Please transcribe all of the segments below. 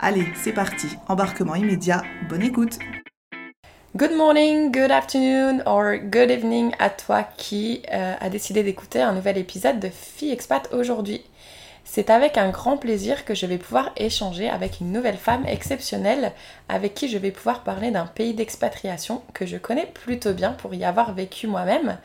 Allez, c'est parti, embarquement immédiat, bonne écoute. Good morning, good afternoon or good evening à toi qui euh, a décidé d'écouter un nouvel épisode de Fille Expat aujourd'hui. C'est avec un grand plaisir que je vais pouvoir échanger avec une nouvelle femme exceptionnelle avec qui je vais pouvoir parler d'un pays d'expatriation que je connais plutôt bien pour y avoir vécu moi-même,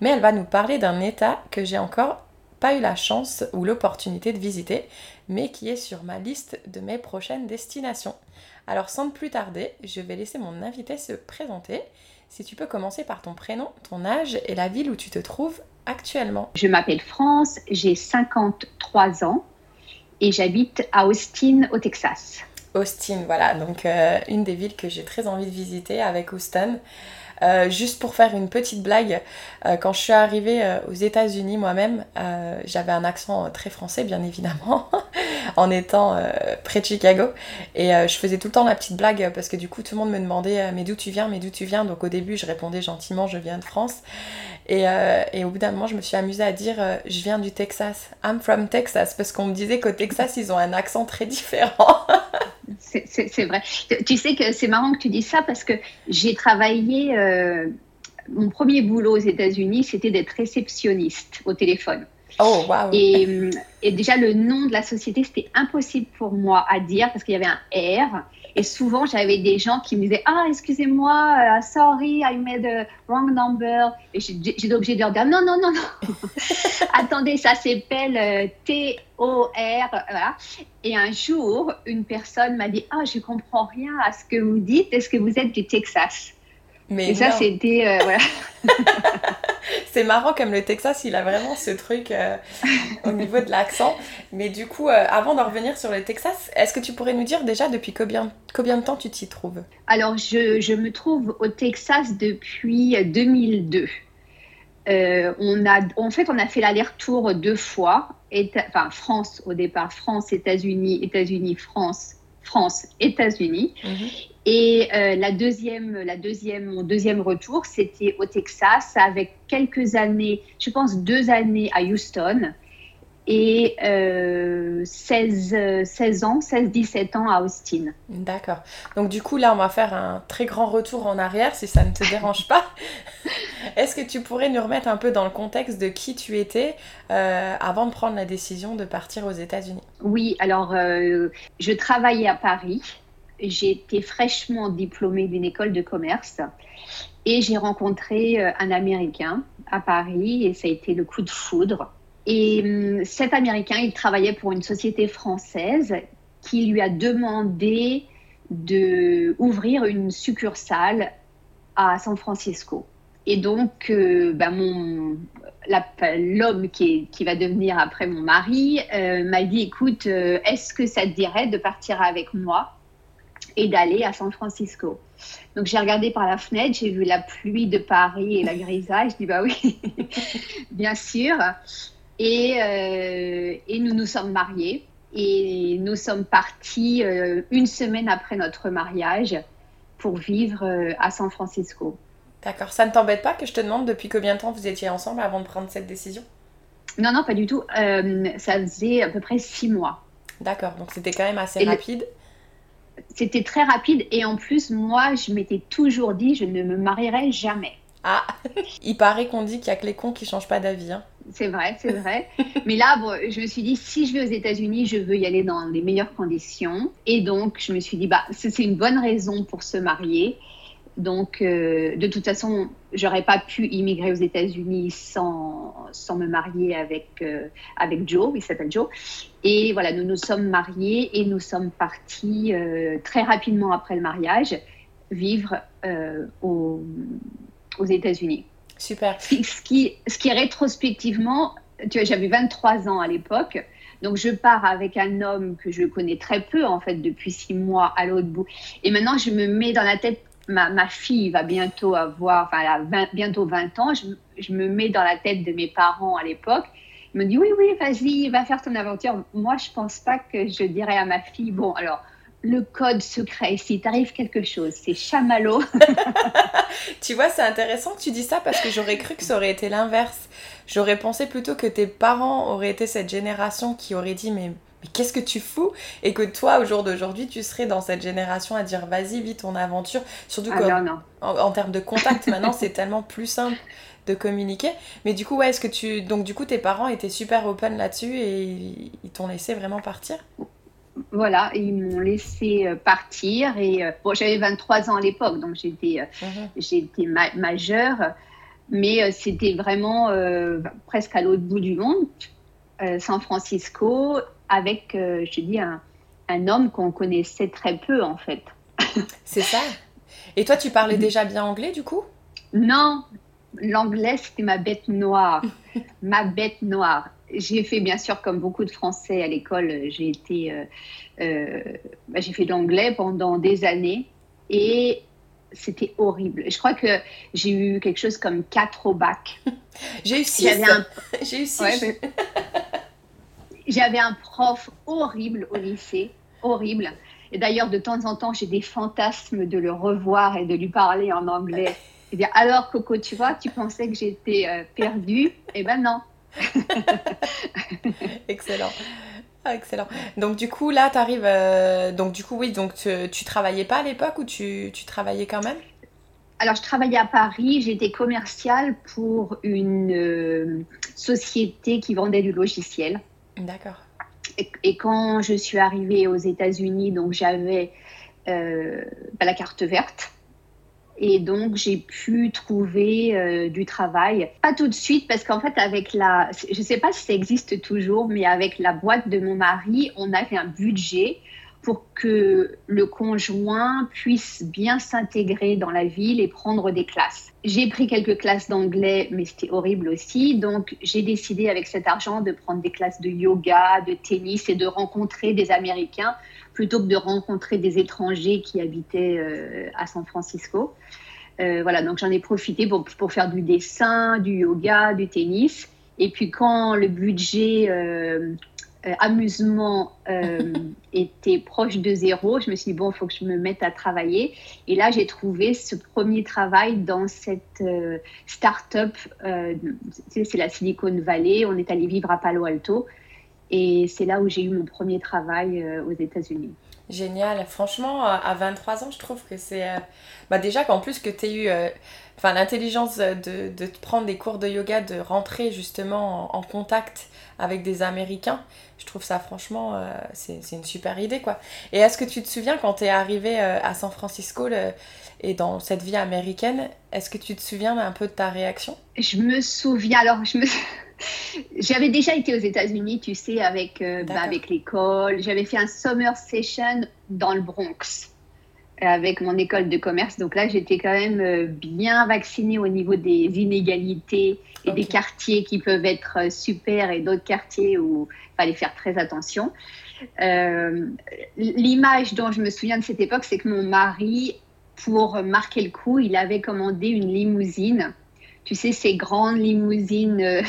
mais elle va nous parler d'un état que j'ai encore pas eu la chance ou l'opportunité de visiter, mais qui est sur ma liste de mes prochaines destinations. Alors sans plus tarder, je vais laisser mon invité se présenter. Si tu peux commencer par ton prénom, ton âge et la ville où tu te trouves actuellement. Je m'appelle France, j'ai 53 ans et j'habite à Austin, au Texas. Austin, voilà, donc euh, une des villes que j'ai très envie de visiter avec Houston. Euh, juste pour faire une petite blague, euh, quand je suis arrivée aux États-Unis moi-même, j'avais un accent très français, bien évidemment, en étant près de Chicago. Et je faisais tout le temps la petite blague parce que du coup, tout le monde me demandait Mais d'où tu viens Mais d'où tu viens? Donc au début, je répondais gentiment Je viens de France. Et, et au bout d'un moment, je me suis amusée à dire Je viens du Texas. I'm from Texas. Parce qu'on me disait qu'au Texas, ils ont un accent très différent. C'est vrai. Tu sais que c'est marrant que tu dis ça parce que j'ai travaillé. Euh, mon premier boulot aux États-Unis, c'était d'être réceptionniste au téléphone. Oh, wow. Et, et, déjà, le nom de la société, c'était impossible pour moi à dire parce qu'il y avait un R. Et souvent, j'avais des gens qui me disaient Ah, excusez-moi, uh, sorry, I made a wrong number. Et j'étais obligée de leur dire Non, non, non, non. Attendez, ça s'appelle euh, T-O-R. Voilà. Et un jour, une personne m'a dit Ah, je comprends rien à ce que vous dites. Est-ce que vous êtes du Texas? Mais et ça, c'était. Euh, voilà. c'est marrant comme le Texas, il a vraiment ce truc euh, au niveau de l'accent. Mais du coup, euh, avant de revenir sur le Texas, est-ce que tu pourrais nous dire déjà depuis combien, combien de temps tu t'y trouves? Alors, je, je, me trouve au Texas depuis 2002. on a, en fait, on a fait l'aller-retour deux fois. enfin, France au départ, France, États-Unis, États-Unis, France, France, États-Unis. Mhm. Et euh, la deuxième, la deuxième, mon deuxième retour, c'était au Texas avec quelques années, je pense deux années à Houston et euh, 16, 16 ans, 16-17 ans à Austin. D'accord. Donc du coup, là, on va faire un très grand retour en arrière, si ça ne te dérange pas. Est-ce que tu pourrais nous remettre un peu dans le contexte de qui tu étais euh, avant de prendre la décision de partir aux États-Unis? Oui, alors euh, je travaillais à Paris j'étais fraîchement diplômée d'une école de commerce et j'ai rencontré euh, un Américain à Paris et ça a été le coup de foudre. Et hum, cet Américain, il travaillait pour une société française qui lui a demandé de ouvrir une succursale à San Francisco. Et donc, euh, mon, l'homme qui, qui, va devenir après mon mari euh, m'a dit, écoute, est-ce que ça te dirait de partir avec moi et d'aller à San Francisco. Donc j'ai regardé par la fenêtre, j'ai vu la pluie de Paris et la grisaille. Je dis bah oui, bien sûr. Et, euh, et, nous nous sommes mariés et nous sommes partis euh, une semaine après notre mariage pour vivre euh, à San Francisco. D'accord. Ça ne t'embête pas que je te demande depuis combien de temps vous étiez ensemble avant de prendre cette décision? Non, non, pas du tout. ça faisait à peu près six mois. D'accord. Donc c'était quand même assez rapide c'était très rapide et en plus, moi, je m'étais toujours dit, je ne me marierai jamais. Ah, il paraît qu'on dit qu'il y a que les cons qui changent pas d'avis. Hein. c'est vrai, c'est vrai. Mais là, bon, je me suis dit, si je vais aux États-Unis, je veux y aller dans les meilleures conditions. Et donc, je me suis dit, bah, c'est une bonne raison pour se marier. Donc, euh, de toute façon, j'aurais pas pu immigrer aux États-Unis sans, sans me marier avec, euh, avec Joe, il s'appelle Joe. Et voilà, nous nous sommes mariés et nous sommes partis euh, très rapidement après le mariage vivre aux, aux États-Unis. Super. Ce qui, ce qui rétrospectivement, tu vois, j'avais 23 ans à l'époque. Donc je pars avec un homme que je connais très peu en fait depuis six mois à l'autre bout. Et maintenant je me mets dans la tête ma, fille va bientôt avoir, enfin, elle a bientôt 20 ans. Je, me mets dans la tête de mes parents à l'époque. Me disent oui, oui, vas-y, va faire ton aventure. Moi, je pense pas que je dirais à ma fille, bon, alors, le code secret, si t'arrive quelque chose, c'est chamallow. tu vois, c'est intéressant que tu dis ça parce que j'aurais cru que ça aurait été l'inverse. J'aurais pensé plutôt que tes parents auraient été cette génération qui aurait dit, mais qu'est-ce que tu fous? Et que toi, au jour d'aujourd'hui, tu serais dans cette génération à dire vas-y, vis ton aventure. Surtout ah, En, termes de contact, maintenant, c'est tellement plus simple de communiquer. Mais du coup, ouais, est-ce que tu. Donc, du coup, tes parents étaient super open là-dessus et ils t'ont laissé vraiment partir? Voilà, ils m'ont laissé euh, partir. Et euh, bon, j'avais 23 ans à l'époque, donc j'étais j'étais majeure, mais c'était vraiment presque à l'autre bout du monde, San Francisco avec, euh, je dis, un, un homme qu'on connaissait très peu en fait. C'est ça? Et toi, tu parlais déjà bien anglais du coup? Non, l'anglais c'était ma bête noire, ma bête noire. J'ai fait bien sûr comme beaucoup de Français à l'école, j'ai été, euh, euh, bah, j'ai fait de l'anglais pendant des années et c'était horrible. Je crois que j'ai eu quelque chose comme 4 au bac. j'ai eu 6. Un... J'ai eu 6. J'avais un prof horrible au lycée, horrible. Et d'ailleurs, de temps en temps, j'ai des fantasmes de le revoir et de lui parler en anglais. Et dire, alors Coco, tu vois, tu pensais que j'étais euh, perdue Eh ben non. excellent. Ah, excellent. Donc du coup, là, tu arrives... Euh, donc du coup, oui, donc tu, tu travaillais pas à l'époque ou tu, tu travaillais quand même? Alors, je travaillais à Paris, j'étais commerciale pour une euh, société qui vendait du logiciel. D'accord. Et, quand je suis arrivée aux États-Unis, donc j'avais euh, bah, la carte verte. Et donc, j'ai pu trouver euh, du travail. Pas tout de suite, parce qu'en fait, avec la. Je ne sais pas si ça existe toujours, mais avec la boîte de mon mari, on avait un budget pour que le conjoint puisse bien s'intégrer dans la ville et prendre des classes. J'ai pris quelques classes d'anglais, mais c'était horrible aussi. Donc, j'ai décidé avec cet argent de prendre des classes de yoga, de tennis et de rencontrer des Américains plutôt que de rencontrer des étrangers qui habitaient euh, à San Francisco. Euh, voilà, donc j'en ai profité pour, pour, faire du dessin, du yoga, du tennis. Et puis quand le budget euh, amusement était proche de zéro, je me suis dit, bon, il faut que je me mette à travailler. Et là, j'ai trouvé ce premier travail dans cette start-up, c'est la Silicon Valley. On est allé vivre à Palo Alto. Et c'est là où j'ai eu mon premier travail aux États-Unis. Génial. Franchement, à 23 ans, je trouve que c'est. Bah déjà qu'en plus que tu aies eu enfin, l'intelligence de, de, prendre des cours de yoga, de rentrer justement en contact avec des Américains. Je trouve ça franchement, euh, c'est une super idée quoi. Et est-ce que tu te souviens quand tu es arrivé euh, à San Francisco et dans cette vie américaine, est-ce que tu te souviens un peu de ta réaction? Je me souviens, alors je me... J'avais déjà été aux États-Unis, tu sais, avec, euh, bah, avec l'école. J'avais fait un summer session dans le Bronx avec mon école de commerce. Donc là, j'étais quand même bien vaccinée au niveau des inégalités et des quartiers qui peuvent être euh, super et d'autres quartiers où il fallait faire très attention. Euh, l'image dont je me souviens de cette époque, c'est que mon mari, pour marquer le coup, il avait commandé une limousine. Tu sais, ces grandes limousines. Euh,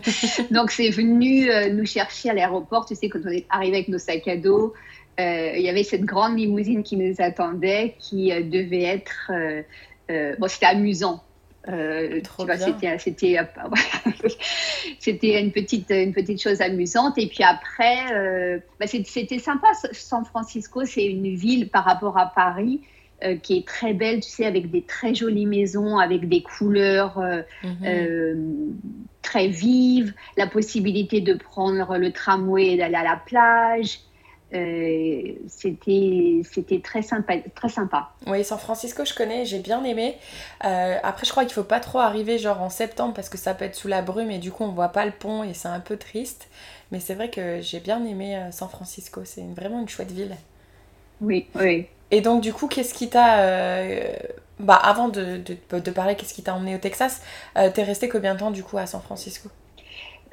donc, c'est venu nous chercher à l'aéroport. Tu sais, quand on est arrivé avec nos sacs à dos, il y avait cette grande limousine qui nous attendait, qui devait être. bon, c'était amusant euh, c'était, euh, c'était, une petite, une petite chose amusante. Et puis après, euh, bah, c'était sympa. San Francisco, c'est une ville par rapport à Paris qui est très belle, tu sais, avec des très jolies maisons, avec des couleurs. Mhm. très vive, la possibilité de prendre le tramway et d'aller à la plage. Euh, c'était c'était très sympa très sympa oui San Francisco je connais j'ai bien aimé euh, après je crois qu'il faut pas trop arriver genre en septembre parce que ça peut être sous la brume et du coup on voit pas le pont et c'est un peu triste mais c'est vrai que j'ai bien aimé euh, San Francisco c'est vraiment une chouette ville oui oui et donc du coup qu'est-ce qui t'a bah avant de, de, de parler qu'est-ce qui t'a emmené au Texas t'es resté combien de temps du coup à San Francisco?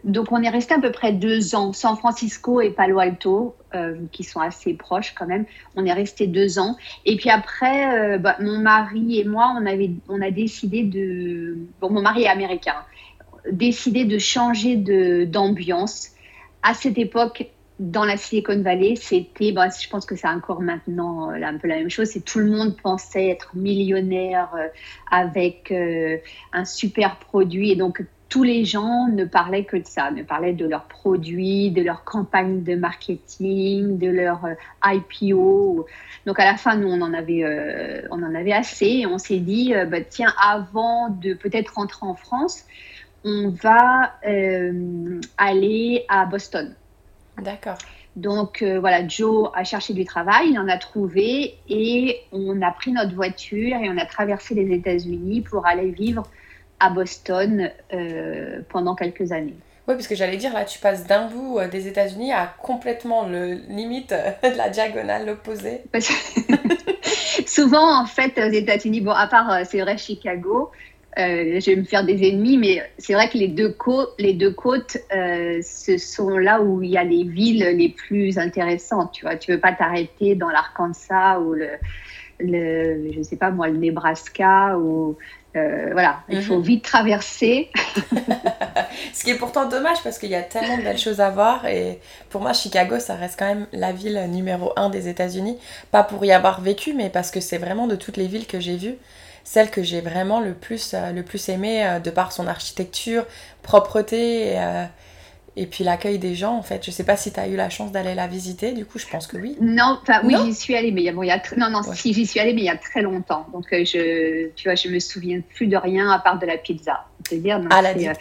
Donc on est resté à peu près deux ans. San Francisco et Palo Alto, euh, qui sont assez proches quand même, on est resté deux ans. Et puis après, euh, bah, mon mari et moi, on, avait, on a décidé de... Bon, mon mari est américain. Décidé de changer d'ambiance. À cette époque, dans la Silicon Valley, c'était, bah, je pense que c'est encore maintenant euh, un peu la même chose, c'est tout le monde pensait être millionnaire avec un super produit et donc tous les gens ne parlaient que de ça, ne parlaient de leurs produits, de leur campagne de marketing, de leur euh, IPO. Donc à la fin, nous, on en avait, euh, on en avait assez et on s'est dit, euh, bah, tiens, avant de peut-être rentrer en France, on va aller à Boston. D'accord. Donc voilà, Joe a cherché du travail, il en a trouvé et on a pris notre voiture et on a traversé les États-Unis pour aller vivre à Boston euh, pendant quelques années. Oui, parce que j'allais dire, là, tu passes d'un bout euh, des États-Unis à complètement le limite de la diagonale opposée. Souvent, en fait, aux États-Unis, bon, à part, euh, c'est vrai, Chicago, je vais me faire des ennemis, mais c'est vrai que les deux côtes, les deux côtes ce sont là où il y a les villes les plus intéressantes. Tu vois, tu veux pas t'arrêter dans l'Arkansas ou le, le, je sais pas moi, le Nebraska ou euh, voilà, il faut mhm. vite traverser. Ce qui est pourtant dommage parce qu'il y a tellement de belles choses à voir et pour moi Chicago ça reste quand même la ville numéro un des États-Unis. Pas pour y avoir vécu mais parce que c'est vraiment de toutes les villes que j'ai vues celle que j'ai vraiment le plus, euh, le plus aimée euh, de par son architecture, propreté. Et, et puis l'accueil des gens, en fait. Je sais pas si tu as eu la chance d'aller la visiter, du coup, je pense que oui. Non, enfin, oui, j'y suis allée, mais il y a, bon, il y a non, non, si j'y suis allée, mais il y a très longtemps. Donc, euh, je, tu vois, je me souviens plus de rien à part de la pizza. dire, ah, la euh,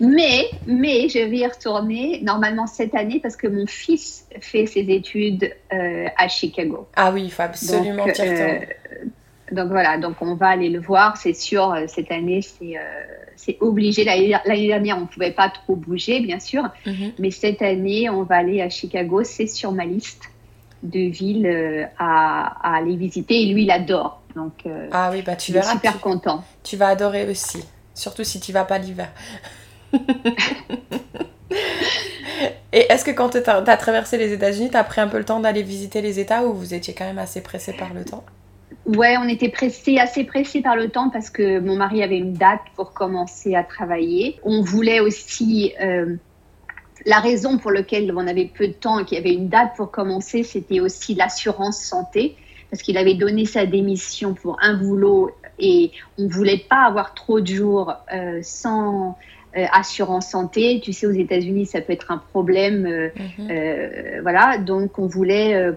mais, mais je vais y retourner normalement cette année parce que mon fils fait ses études euh, à Chicago. Ah oui, il faut absolument donc, donc voilà, donc on va aller le voir, c'est sûr. Cette année, c'est c'est obligé. L'année dernière, on ne pouvait pas trop bouger, bien sûr. Mhm. Mais cette année, on va aller à Chicago. C'est sur ma liste de villes euh, à, aller visiter. Et lui, il adore. Donc, euh, ah oui, bah tu verras. super content. Tu vas adorer aussi. Surtout si tu vas pas l'hiver. Et est-ce que quand tu as, traversé les États-Unis, tu as pris un peu le temps d'aller visiter les États ou vous étiez quand même assez pressé par le temps? Ouais, on était pressé, assez pressé par le temps parce que mon mari avait une date pour commencer à travailler. On voulait aussi euh, la raison pour laquelle on avait peu de temps et qu'il y avait une date pour commencer, c'était aussi l'assurance santé parce qu'il avait donné sa démission pour un boulot et on voulait pas avoir trop de jours euh, sans euh, assurance santé. Tu sais, aux États-Unis, ça peut être un problème. Mm-hmm. voilà, donc on voulait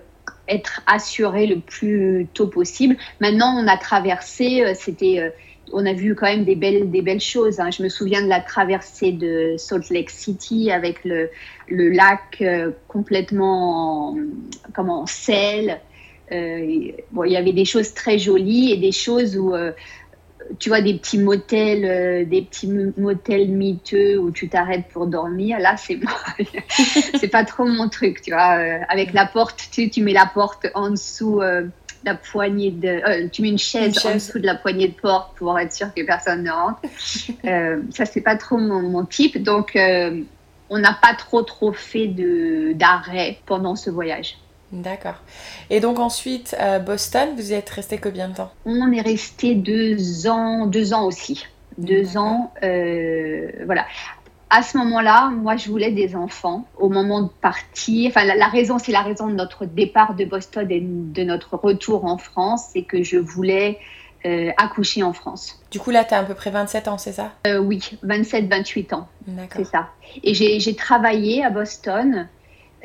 être assuré le plus tôt possible. Maintenant, on a traversé, euh, c'était, euh, on a vu quand même des belles, des belles choses. Hein. Je me souviens de la traversée de Salt Lake City avec le, le lac euh, complètement en, comment, en sel. bon, il y avait des choses très jolies et des choses où tu vois, des petits motels, euh, des petits motels miteux où tu t'arrêtes pour dormir. Là, c'est c'est pas trop mon truc, tu vois. Euh, avec la porte, tu, tu mets la porte en dessous euh, la poignée de, tu mets une chaise, en dessous de la poignée de porte pour être sûr que personne ne rentre. ça, c'est pas trop mon, mon type. Donc, on n'a pas trop trop fait de d'arrêt pendant ce voyage. D'accord. Et donc ensuite, Boston, vous y êtes resté combien de temps? On est resté deux ans, deux ans aussi. Deux ans, euh, voilà. À ce moment-là, moi, je voulais des enfants. Au moment de partir, enfin, la, raison, c'est la raison de notre départ de Boston et de notre retour en France, c'est que je voulais euh, accoucher en France. Du coup, là, tu as à peu près 27 ans, c'est ça? Euh, Oui, 27-28 ans. C'est ça. Et j'ai travaillé à Boston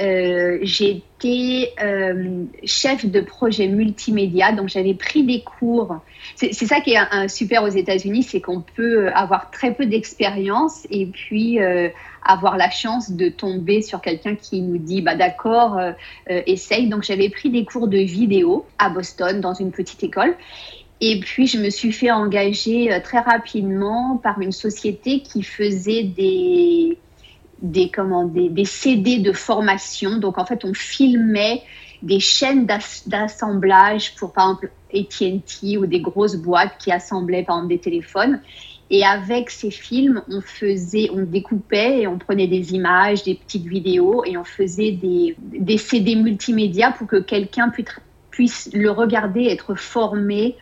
euh, j'étais euh, chef de projet multimédia, donc j'avais pris des cours. C'est ça qui est un, super aux États-Unis, c'est qu'on peut avoir très peu d'expérience et puis euh, avoir la chance de tomber sur quelqu'un qui nous dit bah d'accord, essaye. Donc j'avais pris des cours de vidéo à Boston dans une petite école. Et puis, je me suis fait engager très rapidement par une société qui faisait des, des, comment, des, des, CD de formation. Donc, en fait, on filmait des chaînes d'assemblage pour, par exemple, AT&T ou des grosses boîtes qui assemblaient, par exemple, des téléphones. Et avec ces films, on faisait, on découpait et on prenait des images, des petites vidéos et on faisait des, des CD multimédia pour que quelqu'un puisse, puisse le regarder, être formé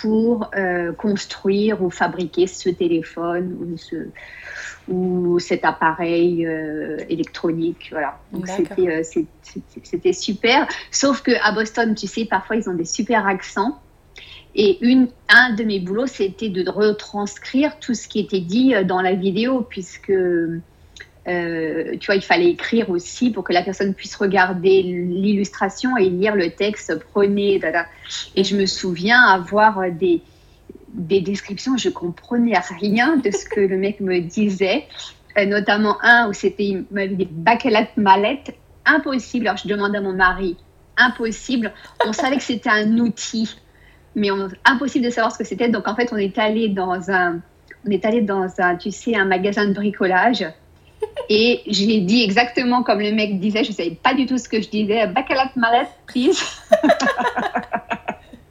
pour euh, construire ou fabriquer ce téléphone ou, ce, ou cet appareil euh, électronique. Voilà. Donc euh, c'était, super. Sauf qu'à Boston, tu sais, parfois ils ont des super accents. Et une, un de mes boulots, c'était de retranscrire tout ce qui était dit dans la vidéo, puisque euh, tu vois, il fallait écrire aussi pour que la personne puisse regarder l'illustration et lire le texte. Prenez, et je me souviens avoir des, des descriptions, je comprenais rien de ce que le mec me disait, euh, notamment un où c'était, il m'avait dit mallette, impossible. Alors je demandais à mon mari, impossible. On savait que c'était un outil, mais impossible de savoir ce que c'était. Donc en fait, on est allé dans un, on est allé dans un, tu sais, un magasin de bricolage et j'ai dit exactement comme le mec disait, je ne savais pas du tout ce que je disais, bacalat malette, please.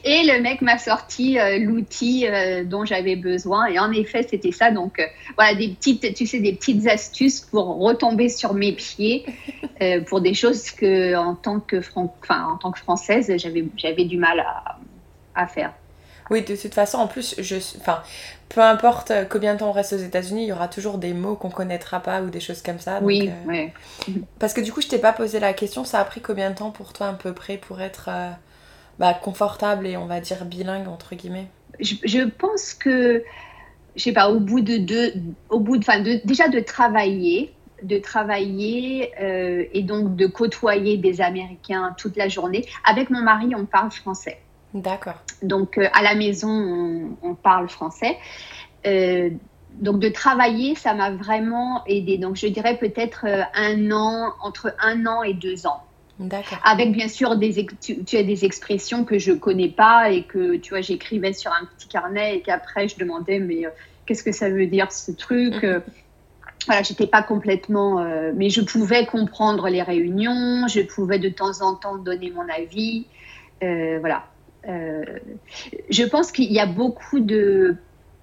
Et le mec m'a sorti euh, l'outil euh, dont j'avais besoin. Et en effet, c'était ça. Donc, euh, voilà, des petites, tu sais, des petites astuces pour retomber sur mes pieds pour des choses que, en tant que, enfin, en tant que française, j'avais, j'avais du mal à, à faire. Oui, de toute façon, en plus, je, enfin, peu importe euh, combien de temps on reste aux États-Unis, il y aura toujours des mots qu'on connaîtra pas ou des choses comme ça. oui, euh, Parce que du coup, je t'ai pas posé la question, ça a pris combien de temps pour toi à peu près pour être euh, bah, confortable et on va dire bilingue entre guillemets? Je, pense que, je sais pas, au bout de deux, au bout de, enfin, de, déjà de travailler, de travailler et donc de côtoyer des Américains toute la journée. Avec mon mari, on parle français. D'accord. Donc, euh, à la maison, on, parle français. Euh, donc, de travailler, ça m'a vraiment aidé. Donc, je dirais peut-être euh, un an, entre un an et deux ans. D'accord. Avec bien sûr des, tu, as des expressions que je connais pas et que tu vois j'écrivais sur un petit carnet et qu'après je demandais mais qu'est-ce que ça veut dire ce truc? Mhm. voilà j'étais pas complètement mais je pouvais comprendre les réunions je pouvais de temps en temps donner mon avis voilà euh, je pense qu'il y a beaucoup de...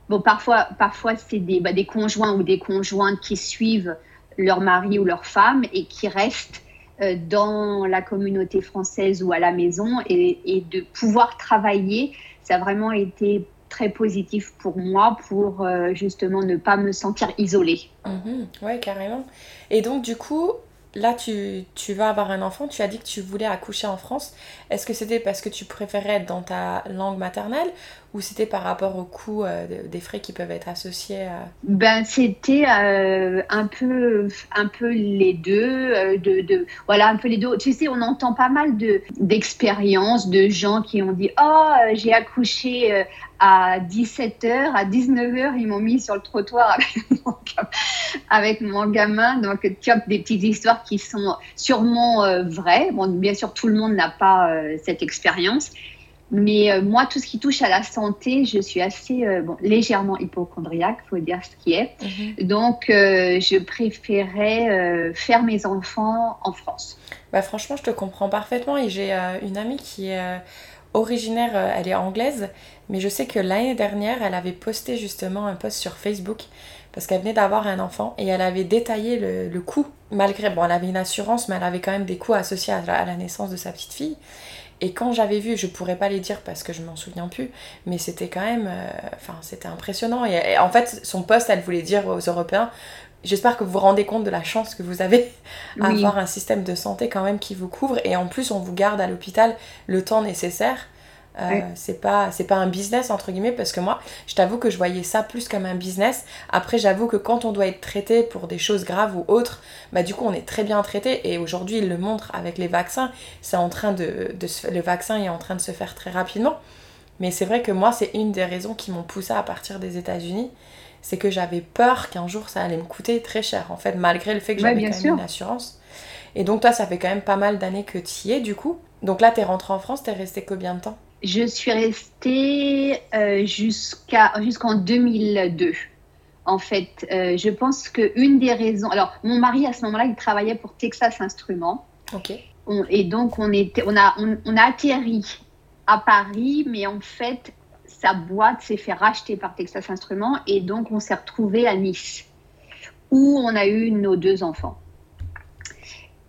Bon, parfois, parfois c'est des, bah, des conjoints ou des conjointes qui suivent leur mari ou leur femme et qui restent euh, dans la communauté française ou à la maison et, de pouvoir travailler, ça a vraiment été très positif pour moi pour euh, justement ne pas me sentir isolée. Mhm. oui, carrément. Et donc du coup, là, tu, tu, vas avoir un enfant, tu as dit que tu voulais accoucher en France. Est-ce que c'était parce que tu préférais être dans ta langue maternelle ou c'était par rapport au coût euh, des frais qui peuvent être associés. Ben, c'était euh, un, peu, un peu les deux. Euh, de, de, voilà, un peu les deux. Tu sais, on entend pas mal d'expériences de, gens qui ont dit Oh, j'ai accouché à 17h, à 19h, ils m'ont mis sur le trottoir avec mon, gamin. Donc, tu as des petites histoires qui sont sûrement vraies. Bon, bien sûr, tout le monde n'a pas cette expérience. Mais euh, moi, tout ce qui touche à la santé, je suis assez euh, bon, légèrement hypochondriaque, faut dire ce qui est. Mhm. Donc, euh, je préférais faire mes enfants en France. Bah, franchement, je te comprends parfaitement. Et j'ai une amie qui est originaire, elle est anglaise, mais je sais que l'année dernière, elle avait posté justement un post sur Facebook parce qu'elle venait d'avoir un enfant et elle avait détaillé le, coût, malgré, bon, elle avait une assurance, mais elle avait quand même des coûts associés à la naissance de sa petite fille. Et quand j'avais vu, je pourrais pas les dire parce que je m'en souviens plus, mais c'était quand même, euh, enfin, c'était impressionnant. Et, en fait, son poste, elle voulait dire aux Européens, j'espère que vous vous rendez compte de la chance que vous avez à avoir un système de santé quand même qui vous couvre. Et en plus, on vous garde à l'hôpital le temps nécessaire. Euh, c'est pas c'est pas un business entre guillemets parce que moi je t'avoue que je voyais ça plus comme un business. Après j'avoue que quand on doit être traité pour des choses graves ou autres bah du coup on est très bien traité. Et aujourd'hui il le montre avec les vaccins. C'est en train de, de se, le vaccin est en train de se faire très rapidement. Mais c'est vrai que moi c'est une des raisons qui m'ont poussé à partir des États-Unis c'est que j'avais peur qu'un jour ça allait me coûter très cher en fait malgré le fait que j'avais quand même une assurance et donc toi ça fait quand même pas mal d'années que tu y es du coup donc là t'es rentrée en France t'es resté combien de temps? Je suis restée euh, jusqu'à, jusqu'en 2002. En fait, euh, je pense qu'une des raisons. Alors, mon mari, à ce moment-là, il travaillait pour Texas Instruments. OK. et donc, on, était, on, a, on, a atterri à Paris, mais en fait, sa boîte s'est fait racheter par Texas Instruments. Et donc, on s'est retrouvé à Nice, où on a eu nos deux enfants.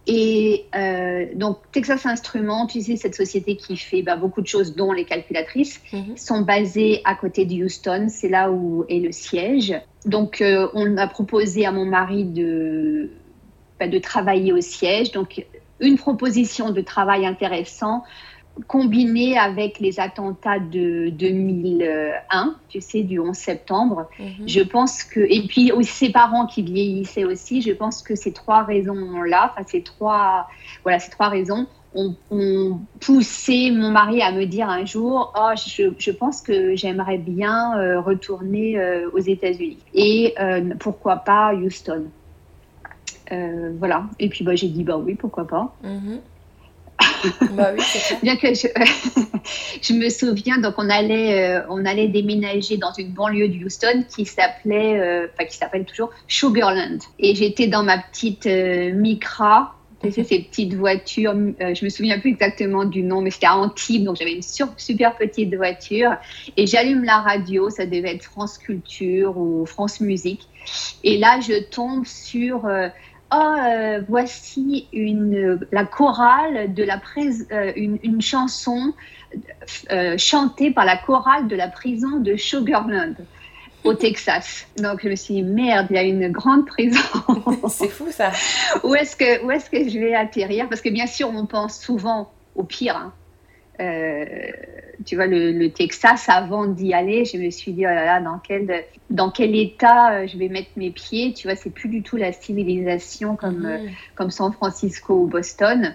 Et euh, donc, Texas Instruments, tu sais, cette société qui fait bah, beaucoup de choses, dont les calculatrices, mhm. sont basées à côté de Houston. C'est là où est le siège. Donc, euh, on a proposé à mon mari de, bah, de travailler au siège. Donc, une proposition de travail intéressant combiné avec les attentats de 2001, tu sais, du 11 septembre, mhm. je pense que, et puis aussi ses parents qui vieillissaient aussi, je pense que ces trois raisons-là, enfin ces trois, voilà, ces trois raisons ont, poussé mon mari à me dire un jour, oh, je, pense que j'aimerais bien euh, retourner euh, aux États-Unis et euh, pourquoi pas Houston. voilà. Et puis bah, j'ai dit bah oui, pourquoi pas. Mhm. Bah oui, Bien que je, je, me souviens, donc on allait, euh, on allait déménager dans une banlieue de Houston qui s'appelait, euh, enfin qui s'appelle toujours Sugarland. Et j'étais dans ma petite euh, Micra, tu sais, ces petites voitures, je me souviens plus exactement du nom, mais c'était à Antibes, donc j'avais une super petite voiture. Et j'allume la radio, ça devait être France Culture ou France Musique. Et là, je tombe sur oh, euh, voici une, la chorale de la euh, une, chanson euh, chantée par la chorale de la prison de Sugarland au Texas. Donc je me suis dit, merde, il y a une grande prison. C'est fou ça. où est-ce que, où est que je vais atterrir? Parce que bien sûr, on pense souvent au pire. Hein. Euh, tu vois, le, Texas, avant d'y aller, je me suis dit, oh là là, dans quel, dans quel état euh, je vais mettre mes pieds? Tu vois, c'est plus du tout la civilisation comme, mhm. euh, comme San Francisco ou Boston.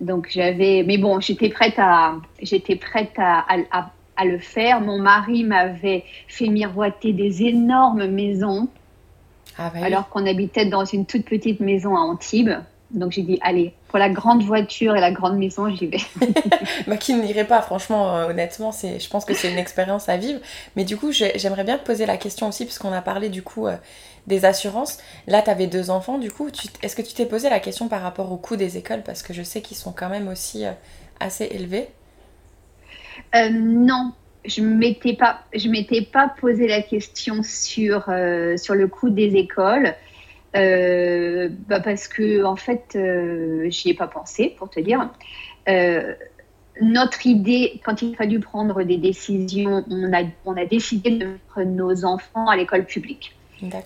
Donc j'avais, mais bon, j'étais prête à, j'étais prête à, à, à, le faire. Mon mari m'avait fait miroiter des énormes maisons, ah alors qu'on habitait dans une toute petite maison à Antibes. Donc j'ai dit, allez, pour la grande voiture et la grande maison, j'y vais. Moi qui n'irai pas, franchement, euh, honnêtement, c'est, je pense que c'est une expérience à vivre. Mais du coup, j'aimerais bien te poser la question aussi, puisqu'on a parlé du coup euh, des assurances. Là, tu avais deux enfants, du coup, est-ce que tu t'es posé la question par rapport au coût des écoles? Parce que je sais qu'ils sont quand même aussi euh, assez élevés. non, je m'étais pas, je m'étais pas posé la question sur, sur le coût des écoles. Euh, bah Parce que, en fait, euh, j'y ai pas pensé, pour te dire. Euh, notre idée, quand il a fallu prendre des décisions, on a, on a décidé de mettre nos enfants à l'école publique.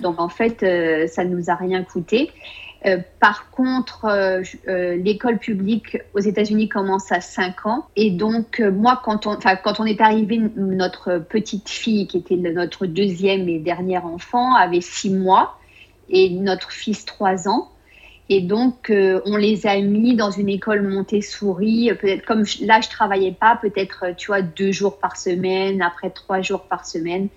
Donc, en fait, ça ne nous a rien coûté. par contre, l'école publique aux États-Unis commence à 5 ans. Et donc, moi, quand on, quand on est arrivé, notre petite fille, qui était notre deuxième et dernier enfant, avait 6 mois et notre fils 3 ans. Et donc, euh, on les a mis dans une école Montessori. Peut-être comme là, je travaillais pas, peut-être, euh, tu vois, deux jours par semaine, après trois jours par semaine.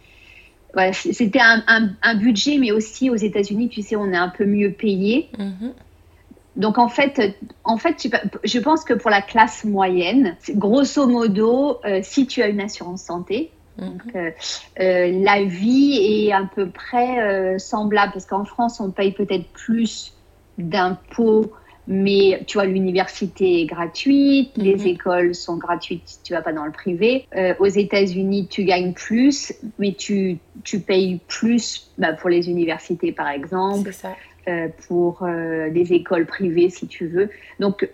C'était un, un, budget, mais aussi aux États-Unis, tu sais, on est un peu mieux payé. Mm-hmm. Donc en fait, en fait, je pense que pour la classe moyenne, grosso modo, euh, si tu as une assurance santé, donc, mhm. euh, euh, la vie est à peu près euh, semblable parce qu'en France, on paye peut-être plus d'impôts, mais tu vois, l'université est gratuite, les mhm. écoles sont gratuites si tu vas pas dans le privé. aux États-Unis, tu gagnes plus, mais tu, tu payes plus bah, pour les universités, par exemple, pour les écoles privées, si tu veux. Donc,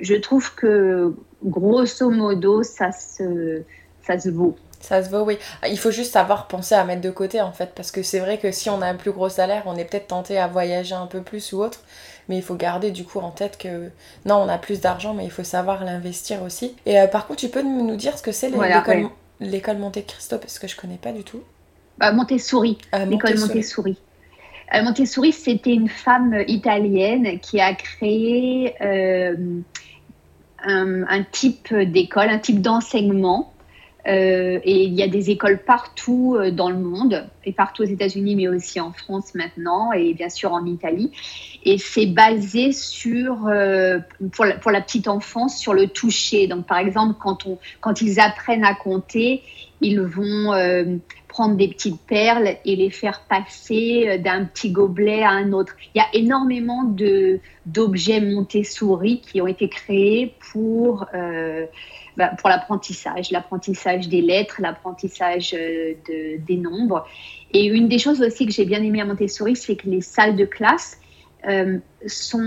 je trouve que grosso modo, ça se, ça se vaut. Ça se vaut, oui. Il faut juste savoir penser à mettre de côté en fait, parce que c'est vrai que si on a un plus gros salaire, on est peut-être tenté à voyager un peu plus ou autre, mais il faut garder du coup en tête que non, on a plus d'argent, mais il faut savoir l'investir aussi. Et euh, par contre, tu peux nous dire ce que c'est l'école l'école Monte Cristo, parce que je connais pas du tout. Bah, Montessori, euh, l'école Montessori. Euh, Montessori, c'était une femme italienne qui a créé un, type d'école, un type d'enseignement. Euh, et il y a des écoles partout euh, dans le monde, et partout aux États-Unis, mais aussi en France maintenant, et bien sûr en Italie. Et c'est basé sur, euh, pour, la, petite enfance, sur le toucher. Donc, par exemple, quand ils apprennent à compter, ils vont prendre des petites perles et les faire passer d'un petit gobelet à un autre. Il y a énormément de, d'objets Montessori qui ont été créés pour bah, pour l'apprentissage, l'apprentissage des lettres, l'apprentissage euh, de, des nombres. Et une des choses aussi que j'ai bien aimé à Montessori, c'est que les salles de classe euh, sont,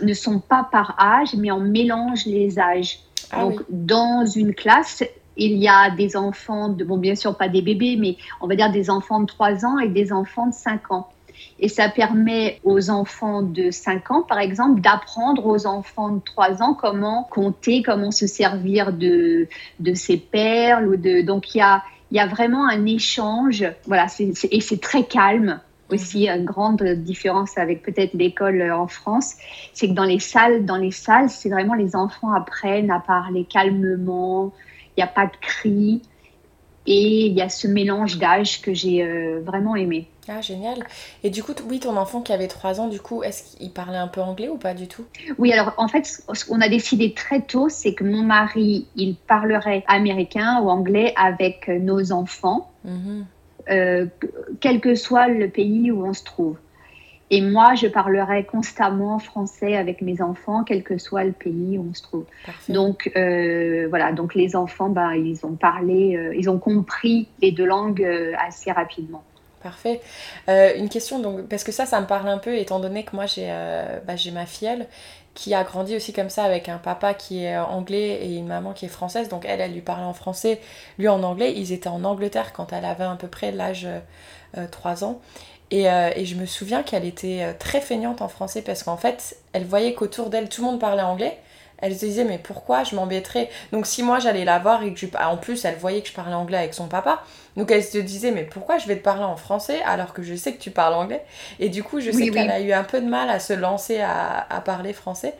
ne sont pas par âge, mais on mélange les âges. Ah Donc, dans une classe, il y a des enfants, de, bon, bien sûr pas des bébés, mais on va dire des enfants de 3 ans et des enfants de 5 ans. Et ça permet aux enfants de 5 ans, par exemple, d'apprendre aux enfants de 3 ans comment compter, comment se servir de, de ces perles. Ou de... Donc, il y a, y a vraiment un échange. Voilà, et c'est très calme aussi une grande différence avec peut-être l'école en France, c'est que dans les salles, dans les salles, c'est vraiment les enfants apprennent à parler calmement, il n'y a pas de cris et il y a ce mélange d'âge que j'ai euh, vraiment aimé. Ah, génial. Et du coup, oui, ton enfant qui avait 3 ans, du coup, est-ce qu'il parlait un peu anglais ou pas du tout? Oui, alors en fait, ce qu'on a décidé très tôt, c'est que mon mari, il parlerait américain ou anglais avec nos enfants, mhm. euh, quel que soit le pays où on se trouve. Et moi, je parlerai constamment français avec mes enfants, quel que soit le pays où on se trouve. Donc euh, voilà, donc les enfants, ben, ils ont parlé, euh, ils ont compris les deux langues assez rapidement. Parfait. Euh, une question, donc, parce que ça, ça me parle un peu, étant donné que moi, j'ai euh, bah, ma fille qui a grandi aussi comme ça avec un papa qui est anglais et une maman qui est française. Donc elle, elle lui parlait en français, lui en anglais. Ils étaient en Angleterre quand elle avait à peu près l'âge euh, 3 ans. Et, euh, et, je me souviens qu'elle était très feignante en français parce qu'en fait, elle voyait qu'autour d'elle, tout le monde parlait anglais. Elle se disait mais pourquoi je m'embêterais? Donc si moi j'allais la voir et que je en plus elle voyait que je parlais anglais avec son papa. Donc elle se disait mais pourquoi je vais te parler en français alors que je sais que tu parles anglais? Et du coup je sais qu'elle a eu un peu de mal à se lancer à, à parler français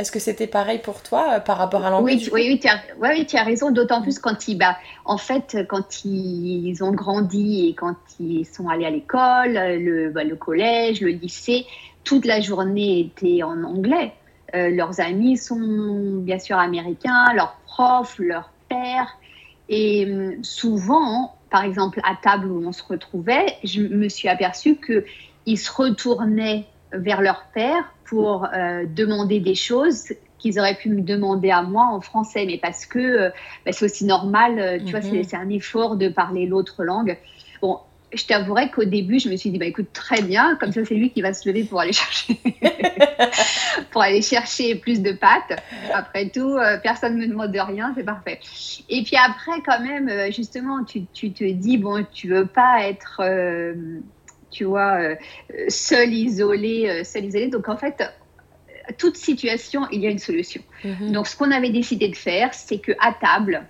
est-ce que c'était pareil pour toi euh, par rapport à l'anglais Oui, oui, oui, tu as, oui, tu as raison, d'autant plus quand ils, bah, en fait, quand ils ont grandi et quand ils sont allés à l'école, le, bah, le collège, le lycée, toute la journée était en anglais. Euh, leurs amis sont bien sûr américains, leurs profs, leurs pères. Et hum, souvent, par exemple, à table où on se retrouvait, je me suis aperçue qu'ils se retournaient vers leur père pour euh, demander des choses qu'ils auraient pu me demander à moi en français, mais parce que euh, bah, c'est aussi normal, tu vois, mhm. c'est un effort de parler l'autre langue. Bon, je t'avouerai qu'au début, je me suis dit, bah, écoute, très bien, comme ça, c'est lui qui va se lever pour aller chercher, pour aller chercher plus de pâtes. Après tout, euh, personne ne me demande de rien, c'est parfait. Et puis après, quand même, euh, justement, tu, tu, te dis, bon, tu veux pas être, euh, tu vois, seul, isolé, seul, isolé. Donc, en fait, toute situation, il y a une solution. Mm-hmm. Donc, ce qu'on avait décidé de faire, c'est que à table,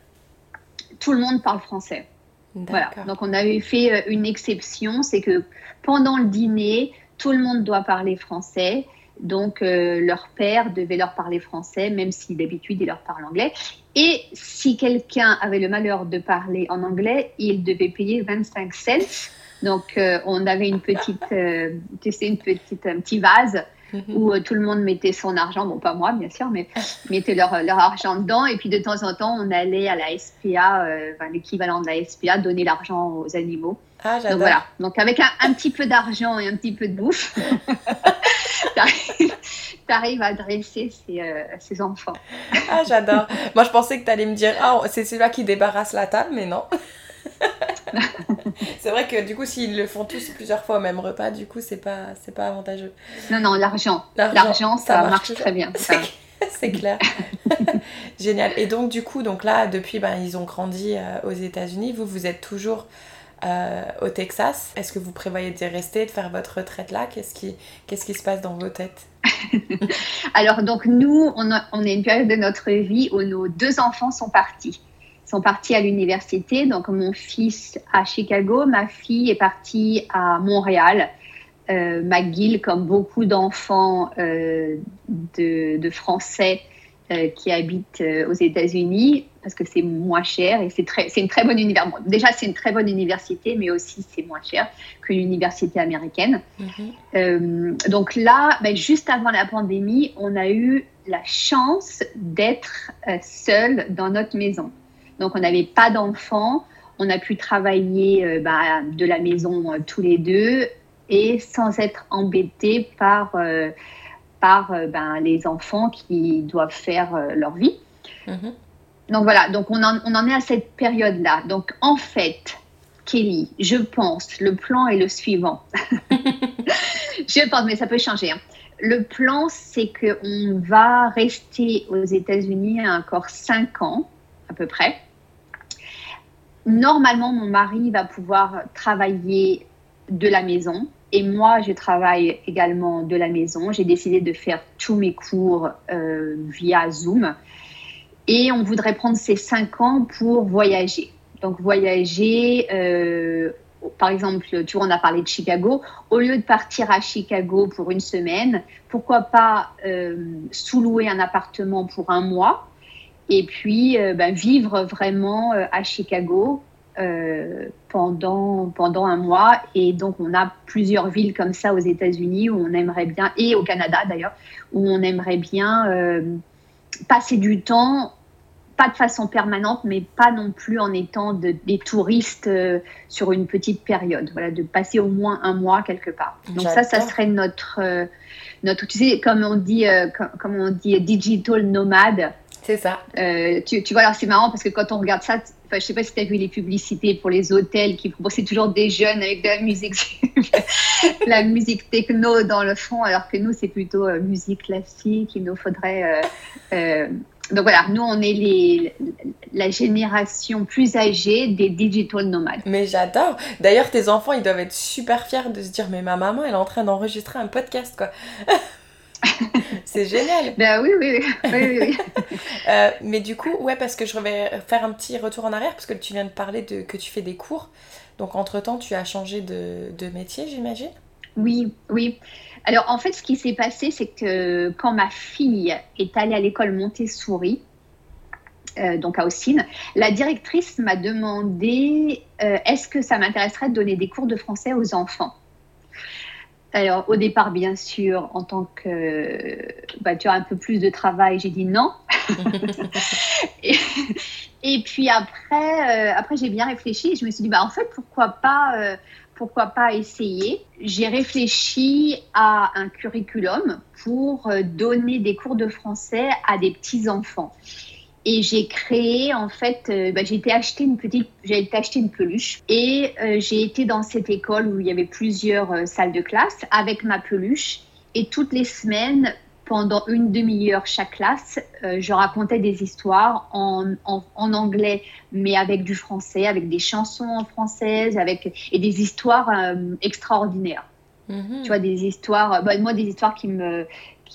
tout le monde parle français. Voilà. Donc on avait fait euh, une exception, c'est que pendant le dîner, tout le monde doit parler français. Donc euh, leur père devait leur parler français, même si d'habitude il leur parle anglais. Et si quelqu'un avait le malheur de parler en anglais, il devait payer 25 cents. Donc euh, on avait une petite, tu sais, une petite, un petit vase Mhm. où euh, tout le monde mettait son argent, bon pas moi bien sûr, mais mettait leur, leur, argent dedans. Et puis de temps en temps, on allait à la SPA, euh, l'équivalent de la SPA, donner l'argent aux animaux. Ah, Donc voilà, donc avec un, petit peu d'argent et un petit peu de bouffe, tu arrives à dresser ses, euh, enfants. ah j'adore. Moi je pensais que tu allais me dire, ah c'est celui-là qui débarrasse la table, mais non. c'est vrai que du coup, s'ils le font tous plusieurs fois au même repas, du coup, c'est pas, c'est pas avantageux. Non, non, l'argent. L'argent, ça, marche, très bien. C'est clair. Génial. Et donc, du coup, donc là, depuis, ben, ils ont grandi aux États-Unis. Vous, vous êtes toujours au Texas. Est-ce que vous prévoyez de rester, de faire votre retraite là? Qu'est-ce qui, qu'est-ce qui se passe dans vos têtes? Alors, donc, nous, on, on est une période de notre vie où nos deux enfants sont partis sont partis à l'université. Donc, mon fils à Chicago, ma fille est partie à Montréal. Euh, McGill, comme beaucoup d'enfants euh, de, Français euh, qui habitent aux États-Unis, parce que c'est moins cher et c'est une très bonne université. déjà, c'est une très bonne université, mais aussi c'est moins cher que l'université américaine. Mm-hmm. donc là, ben, juste avant la pandémie, on a eu la chance d'être seul dans notre maison. Donc, on n'avait pas d'enfants. On a pu travailler euh, bah, de la maison euh, tous les deux et sans être embêtés par, euh, par ben, les enfants qui doivent faire leur vie. Mhm. Donc voilà, donc on en, on en est à cette période-là. Donc en fait, Kelly, je pense, le plan est le suivant. je pense, mais ça peut changer. Hein. Le plan, c'est qu'on va rester aux États-Unis encore cinq ans, à peu près normalement, mon mari va pouvoir travailler de la maison. Et moi, je travaille également de la maison. J'ai décidé de faire tous mes cours euh, via Zoom. Et on voudrait prendre ces cinq ans pour voyager. Donc, voyager, euh, par exemple, tu vois, on a parlé de Chicago. Au lieu de partir à Chicago pour une semaine, pourquoi pas euh, sous-louer un appartement pour un mois et puis euh, ben, vivre vraiment euh, à Chicago euh, pendant, pendant un mois. Et donc, on a plusieurs villes comme ça aux États-Unis où on aimerait bien, et au Canada d'ailleurs, où on aimerait bien passer du temps, pas de façon permanente, mais pas non plus en étant des touristes sur une petite période. Voilà, de passer au moins un mois quelque part. Donc, ça, ça serait notre. notre, tu sais, comme on dit, comme on dit, digital nomade. C'est ça. Euh, tu, vois, alors c'est marrant parce que quand on regarde ça, je ne sais pas si tu as vu les publicités pour les hôtels qui c'est toujours des jeunes avec de la musique, la musique techno dans le fond, alors que nous, c'est plutôt euh, musique classique. Il nous faudrait. Euh, donc voilà, nous, on est les, la génération plus âgée des digital nomades. Mais j'adore. D'ailleurs, tes enfants, ils doivent être super fiers de se dire Mais ma maman, elle est en train d'enregistrer un podcast, quoi. c'est génial. Ben oui, oui, oui. Euh, mais du coup, ouais, parce que je vais faire un petit retour en arrière, parce que tu viens de parler de que tu fais des cours. Donc, entre-temps, tu as changé de, de métier, j'imagine? Oui, oui. Alors, en fait, ce qui s'est passé, c'est que quand ma fille est allée à l'école Montessori, euh, donc à Austin, la directrice m'a demandé euh, est-ce que ça m'intéresserait de donner des cours de français aux enfants? Alors, au départ, bien sûr, en tant que bah, tu as un peu plus de travail, j'ai dit non. et, puis après, euh, après j'ai bien réfléchi et je me suis dit, bah, en fait, pourquoi pas, euh, pourquoi pas essayer J'ai réfléchi à un curriculum pour euh, donner des cours de français à des petits-enfants. Et j'ai créé, en fait, euh, bah, j'ai été acheter une petite, j'ai été acheter une peluche. Et euh, j'ai été dans cette école où il y avait plusieurs euh, salles de classe avec ma peluche. Et toutes les semaines, pendant une demi-heure chaque classe, je racontais des histoires en, en, en, anglais, mais avec du français, avec des chansons en française, avec, et des histoires extraordinaires. Mm-hmm. Tu vois, des histoires, bah, moi, des histoires qui me,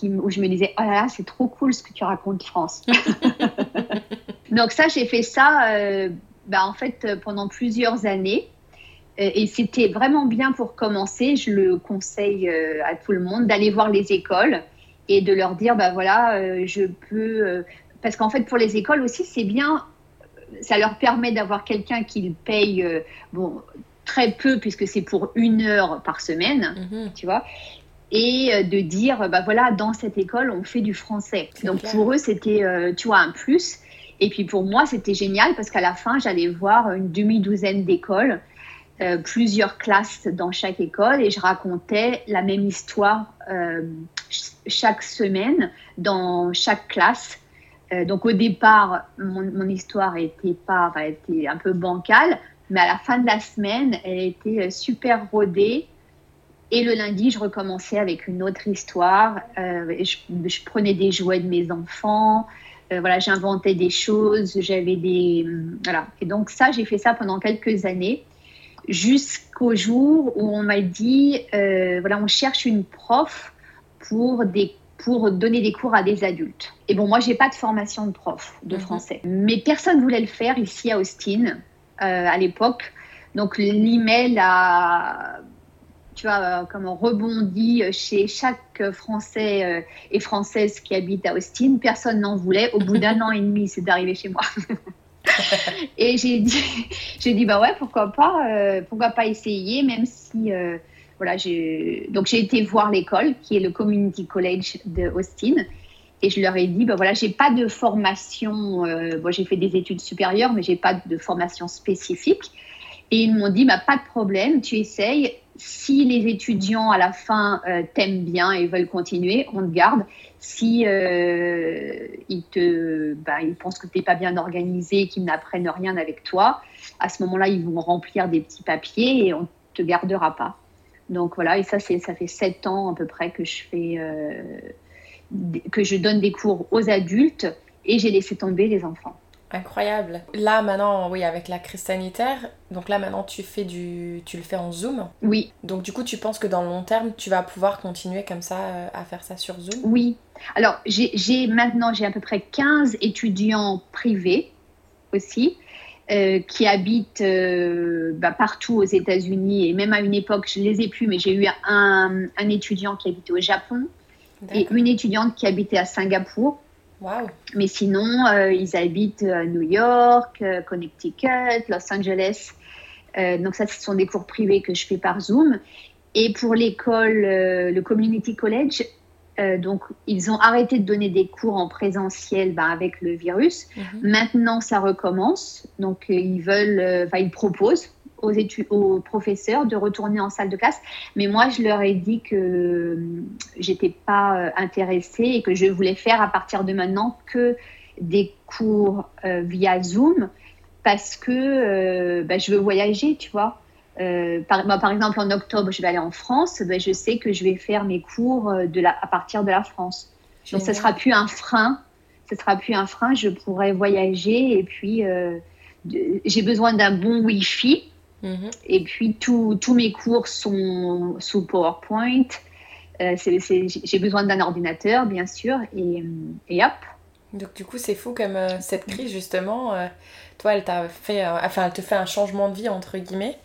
où je me disais, oh là là, c'est trop cool ce que tu racontes, France. Donc ça, j'ai fait ça, euh, bah, en fait, pendant plusieurs années. Et c'était vraiment bien pour commencer. Je le conseille euh, à tout le monde d'aller voir les écoles et de leur dire, bah voilà, euh, je peux... parce qu'en fait, pour les écoles aussi, c'est bien, ça leur permet d'avoir quelqu'un qui paye, bon, très peu puisque c'est pour une heure par semaine, mm-hmm. tu vois et euh, de dire, bah voilà, dans cette école, on fait du français. Donc pour eux, c'était, euh, tu vois, un plus. Et puis pour moi, c'était génial parce qu'à la fin, j'allais voir une demi-douzaine d'écoles, euh, plusieurs classes dans chaque école et je racontais la même histoire chaque semaine dans chaque classe. donc au départ, mon, histoire était, pas, était un peu bancale, mais à la fin de la semaine, elle était super rodée et le lundi, je recommençais avec une autre histoire. Euh, je, prenais des jouets de mes enfants. voilà, j'inventais des choses, j'avais des voilà. Et donc ça, j'ai fait ça pendant quelques années jusqu'au jour où on m'a dit voilà, on cherche une prof pour des pour donner des cours à des adultes. Et bon, moi, j'ai pas de formation de prof de mhm. français, mais personne voulait le faire ici à Austin à l'époque. Donc l'email a tu vois, euh, comme on rebondit chez chaque Français euh, et Française qui habite à Austin. Personne n'en voulait. Au bout d'un an et demi, c'est arrivé chez moi. et j'ai dit, j'ai dit, bah ouais, pourquoi pas, euh, pourquoi pas essayer, même si, voilà, j'ai, donc j'ai été voir l'école qui est le Community College de Austin. Et je leur ai dit, bah voilà, j'ai pas de formation, bon, j'ai fait des études supérieures, mais j'ai pas de formation spécifique. Et ils m'ont dit, bah, pas de problème, tu essayes. Si les étudiants à la fin euh, t'aiment bien et veulent continuer, on te garde. Si euh, ils, te, ils pensent que tu n'es pas bien organisé, qu'ils n'apprennent rien avec toi, à ce moment-là, ils vont remplir des petits papiers et on ne te gardera pas. Donc voilà, et ça, ça fait sept ans à peu près euh, que je donne des cours aux adultes et j'ai laissé tomber les enfants. Incroyable. Là maintenant, oui, avec la crise sanitaire, donc là maintenant tu fais du, tu le fais en Zoom. Oui. Donc du coup, tu penses que dans le long terme, tu vas pouvoir continuer comme ça euh, à faire ça sur Zoom? Oui. Alors j'ai maintenant j'ai à peu près 15 étudiants privés aussi. Euh, qui habitent euh, bah, partout aux États-Unis et même à une époque, je ne les ai plus, mais j'ai eu un, un, étudiant qui habitait au Japon et une étudiante qui habitait à Singapour. Mais sinon, euh, ils habitent à euh, New York, euh, Connecticut, Los Angeles. donc ça, ce sont des cours privés que je fais par Zoom. Et pour l'école, le Community College, donc, ils ont arrêté de donner des cours en présentiel ben, avec le virus. Mhm. Maintenant, ça recommence. Donc, ils veulent, enfin, ils proposent aux, professeurs de retourner en salle de classe. Mais moi, je leur ai dit que euh, j'étais pas euh, intéressée et que je voulais faire à partir de maintenant que des cours euh, via Zoom parce que bah, je veux voyager, tu vois. par, par, exemple, en octobre, je vais aller en France. Bah, je sais que je vais faire mes cours de la, à partir de la France. Donc, ce sera plus un frein. Ce sera plus un frein. Je pourrai voyager et puis j'ai besoin d'un bon Wi-Fi Mhm. Et puis, tous mes cours sont sous PowerPoint. Euh, j'ai besoin d'un ordinateur, bien sûr, et, et, hop. Donc, du coup, c'est fou comme euh, cette crise, justement, euh, toi, elle, t'a fait, enfin, elle te fait un changement de vie, entre guillemets,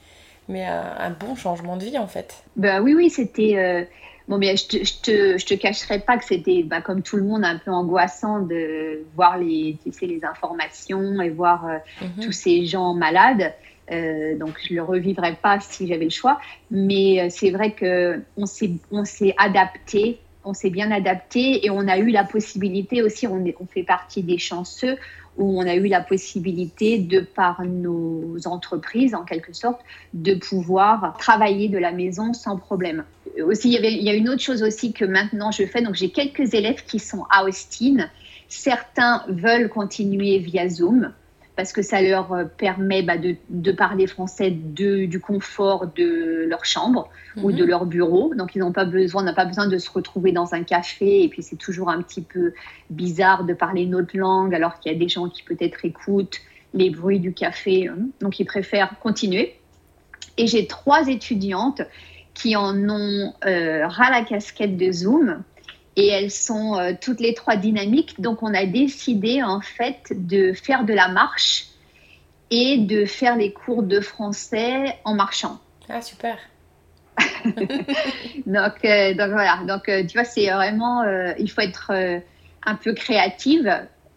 mais un bon changement de vie, en fait. Bah, oui, oui, c'était. Bon, mais je te, je te, je te cacherai pas que c'était, bah, comme tout le monde, un peu angoissant de voir les, tu sais, les informations et voir mhm. tous ces gens malades. Euh, donc je le revivrai pas si j'avais le choix. Mais euh, c'est vrai que on s'est on s'est adapté, on s'est bien adapté et on a eu la possibilité aussi. On, on fait partie des chanceux où on a eu la possibilité de par nos entreprises en quelque sorte de pouvoir travailler de la maison sans problème. Aussi il y, il y a une autre chose aussi que maintenant je fais. Donc j'ai quelques élèves qui sont à Austin. Certains veulent continuer via Zoom parce que ça leur euh, permet bah, de, parler français de, du confort de leur chambre ou de mhm. leur bureau. Donc, ils n'ont pas besoin, n'a pas besoin de se retrouver dans un café. Et puis, c'est toujours un petit peu bizarre de parler une autre langue alors qu'il y a des gens qui peut-être écoutent les bruits du café. Hein. Donc, ils préfèrent continuer. Et j'ai trois étudiantes qui en ont euh, ras la casquette de Zoom et elles sont euh, toutes les trois dynamiques. Donc on a décidé en fait de faire de la marche et de faire les cours de français en marchant. Ah super. donc, euh, donc voilà, donc euh, tu vois, c'est vraiment, il faut être un peu créative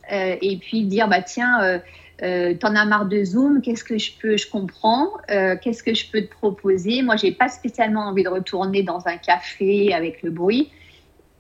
et puis dire, bah tiens, t'en as marre de Zoom, qu'est-ce que je peux, je comprends, qu'est-ce que je peux te proposer? Moi, j'ai pas spécialement envie de retourner dans un café avec le bruit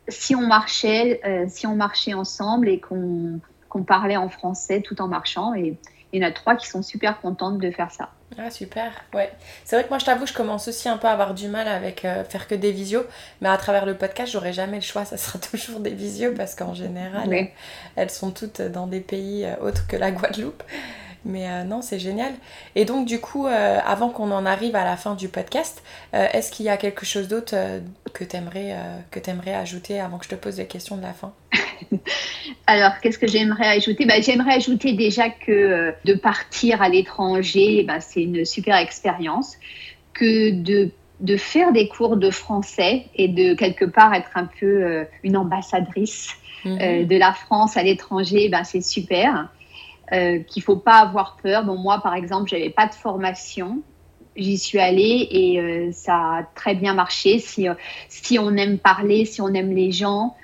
si on marchait, euh, si on marchait ensemble et qu'on parlait en français tout en marchant. Et il y en a trois qui sont super contentes de faire ça. Ah super, ouais. C'est vrai que moi je t'avoue, je commence aussi un peu à avoir du mal avec euh, faire que des visios, mais à travers le podcast, j'aurai jamais le choix, ça sera toujours des visios parce qu'en général, elles sont toutes dans des pays euh, autres que la Guadeloupe. Mais non, c'est génial. Et donc, du coup, avant qu'on en arrive à la fin du podcast, est-ce qu'il y a quelque chose d'autre que tu aimerais, aimerais ajouter avant que je te pose les questions de la fin? Alors, qu'est-ce que j'aimerais ajouter? Bah, J'aimerais ajouter déjà que de partir à l'étranger, bah, c'est une super expérience. Que de de faire des cours de français et de quelque part être un peu euh, une ambassadrice mhm. euh, de la France à l'étranger, ben, c'est super. Euh, qu'il faut pas avoir peur. Bon, moi, par exemple, j'avais pas de formation. J'y suis allée et euh, ça a très bien marché. Si, si on aime parler, si on aime les gens,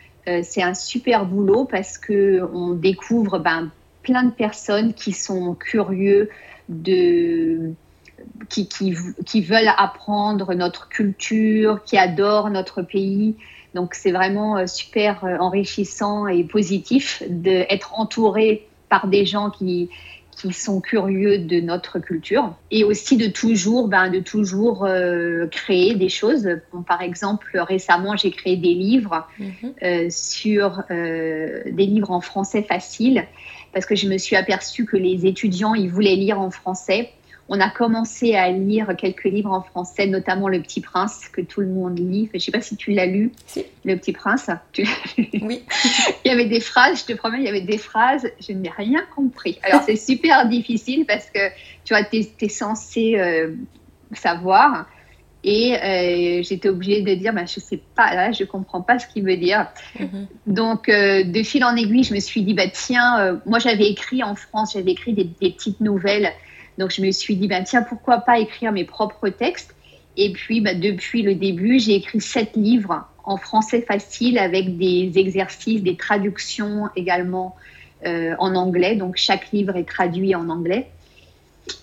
c'est un super boulot parce que on découvre ben, plein de personnes qui sont curieux de qui, qui, veulent apprendre notre culture, qui adorent notre pays. Donc c'est vraiment euh, super euh, enrichissant et positif d'être entouré par des gens qui, qui sont curieux de notre culture et aussi de toujours, ben, de toujours euh, créer des choses. par exemple, récemment, j'ai créé des livres mhm. sur des livres en français facile parce que je me suis aperçue que les étudiants, ils voulaient lire en français on a commencé à lire quelques livres en français, notamment Le Petit Prince, que tout le monde lit. Je ne sais pas si tu l'as lu, Le Petit Prince. Oui. il y avait des phrases, je te promets, il y avait des phrases, je n'ai rien compris. Alors c'est super difficile parce que tu vois, tu es, censé euh, savoir. Et euh, j'étais obligée de dire, bah, je sais pas, là, je comprends pas ce qu'il veut dire. Mhm. Donc, euh, de fil en aiguille, je me suis dit, bah, tiens, moi j'avais écrit en France, j'avais écrit des, petites nouvelles donc je me suis dit, ben, tiens, pourquoi pas écrire mes propres textes Et puis ben, depuis le début, j'ai écrit sept livres en français facile avec des exercices, des traductions également euh, en anglais. Donc chaque livre est traduit en anglais.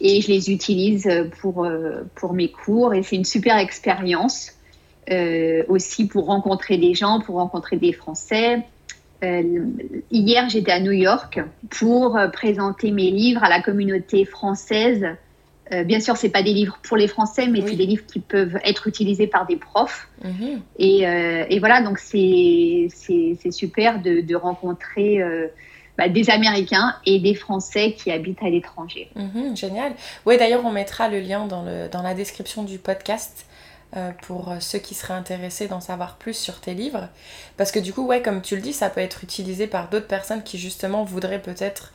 Et je les utilise pour, euh, pour mes cours et c'est une super expérience. Euh, aussi pour rencontrer des gens, pour rencontrer des Français, euh, hier, j'étais à New York pour euh, présenter mes livres à la communauté française. Euh, bien sûr, c'est pas des livres pour les Français, mais c'est des livres qui peuvent être utilisés par des profs. Mhm. Et, voilà, donc c'est super de, rencontrer bah, des Américains et des Français qui habitent à l'étranger. Mhm, génial. Oui, d'ailleurs, on mettra le lien dans, le, dans la description du podcast. Euh, pour ceux qui seraient intéressés d'en savoir plus sur tes livres. Parce que du coup, ouais, comme tu le dis, ça peut être utilisé par d'autres personnes qui justement voudraient peut-être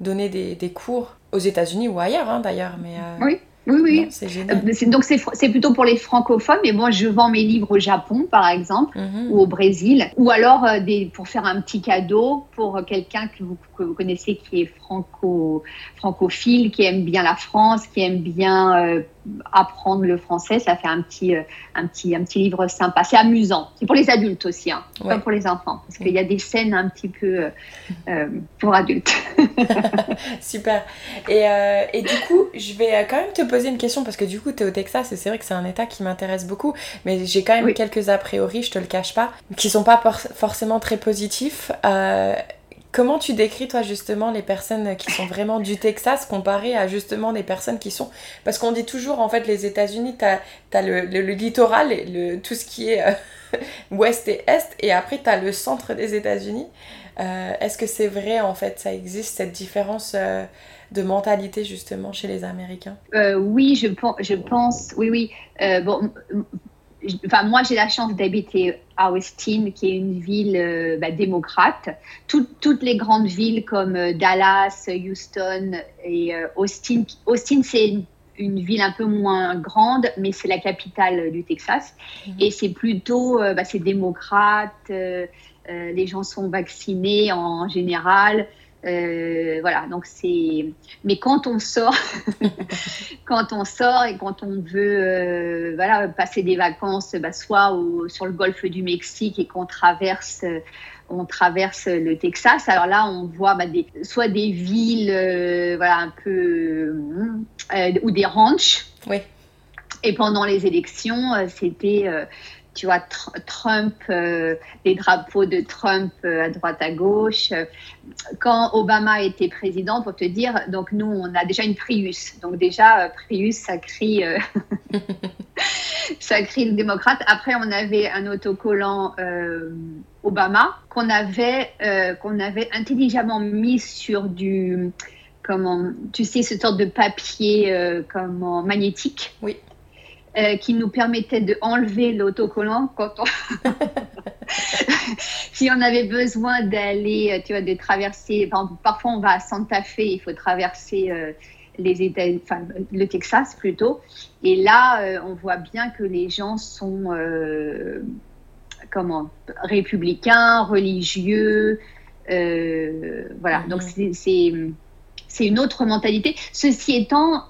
donner des, des cours aux États-Unis ou ailleurs hein, d'ailleurs. Mais, euh, Oui. Oui, oui. C'est génial. Euh, donc, c'est plutôt pour les francophones, mais moi, je vends mes livres au Japon, par exemple, mhm. ou au Brésil, ou alors des, pour faire un petit cadeau pour quelqu'un que vous, que vous connaissez qui est franco, francophile, qui aime bien la France, qui aime bien apprendre le français, ça fait un petit, euh, un petit, un petit livre sympa. C'est amusant. C'est pour les adultes aussi, hein, pas pour les enfants, parce qu'il y a des scènes un petit peu euh, euh, pour adultes. Super. Et, et, du coup, je vais quand même te poser une question, parce que du coup, tu es au Texas, et c'est vrai que c'est un État qui m'intéresse beaucoup, mais j'ai quand même quelques a priori, je te le cache pas, qui sont pas forcément très positifs. Comment tu décris, toi, justement, les personnes qui sont vraiment du Texas comparées à justement des personnes qui sont. Parce qu'on dit toujours, en fait, les États-Unis, tu as, le, littoral, et le, tout ce qui est euh, ouest et est, et après, tu as le centre des États-Unis. Euh, est-ce que c'est vrai, en fait, ça existe, cette différence euh, de mentalité, justement, chez les Américains? Oui, je, je pense. Oui, oui. bon enfin, moi, j'ai la chance d'habiter à Austin, qui est une ville euh, bah, démocrate. toutes les grandes villes comme euh, Dallas, Houston et euh, Austin. Austin, c'est une, ville un peu moins grande, mais c'est la capitale du Texas. Mhm. Et c'est plutôt, bah, c'est démocrate. les gens sont vaccinés en général. Euh, voilà, donc c'est. Mais quand on sort, quand on sort et quand on veut, euh, voilà, passer des vacances, bah, soit sur le golfe du Mexique et qu'on traverse. on traverse le Texas. Alors là, on voit bah, des, soit des villes, euh, voilà, un peu, ou des ranchs. Oui. Et pendant les élections, c'était tu vois, Trump, euh, les drapeaux de Trump euh, à droite à gauche. Quand Obama était président, pour te dire, donc nous, on a déjà une Prius. Donc déjà, euh, Prius, ça crie, ça crie le démocrate. Après, on avait un autocollant Obama qu'on avait, qu'on avait intelligemment mis sur du comment, tu sais, ce sorte de papier euh, comment, magnétique. Oui. Euh, qui nous permettait de enlever l'autocollant quand on si on avait besoin d'aller tu vois de traverser parfois on va à Santa Fe il faut traverser les États enfin le Texas plutôt et là on voit bien que les gens sont comment républicains religieux voilà donc mhm. c'est c'est une autre mentalité. Ceci étant,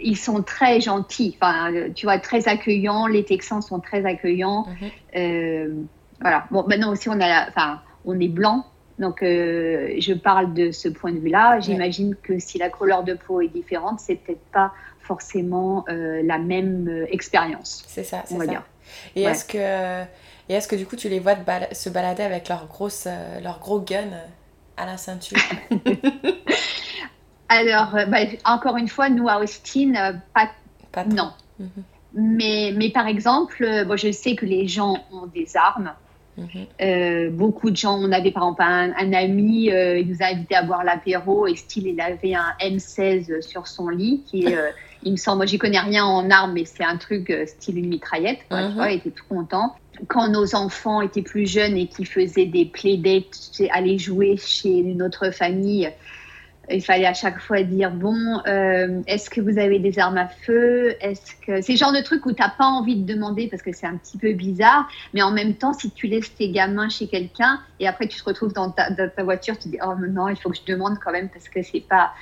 ils sont très gentils, enfin, tu vois, très accueillants. Les Texans sont très accueillants. Mhm. Euh, voilà. Bon, maintenant aussi, on a, enfin, on est blanc. Donc, euh, je parle de ce point de vue-là. J'imagine que si la couleur de peau est différente, c'est peut-être pas forcément euh, la même expérience. C'est ça, c'est ça. Dire. Et est-ce que, et est-ce que du coup, tu les vois se balader avec leur grosse, leur gros gun à la ceinture? Alors, euh, bah, encore une fois, nous à Austin, euh, pas, non. Mhm. mais, mais par exemple, euh, je sais que les gens ont des armes. Mhm. beaucoup de gens, on avait par exemple un, ami, il nous a invité à boire l'apéro et style, il avait un M16 sur son lit qui il me semble, moi j'y connais rien en armes, mais c'est un truc style une mitraillette, tu mhm. vois, il était tout content. Quand nos enfants étaient plus jeunes et qui faisaient des playdates, aller jouer chez notre famille, il fallait à chaque fois dire bon, euh, est-ce que vous avez des armes à feu? Est-ce que c'est le genre de truc où tu n'as pas envie de demander parce que c'est un petit peu bizarre, mais en même temps, si tu laisses tes gamins chez quelqu'un et après tu te retrouves dans ta, voiture, tu dis oh non, il faut que je demande quand même parce que c'est pas,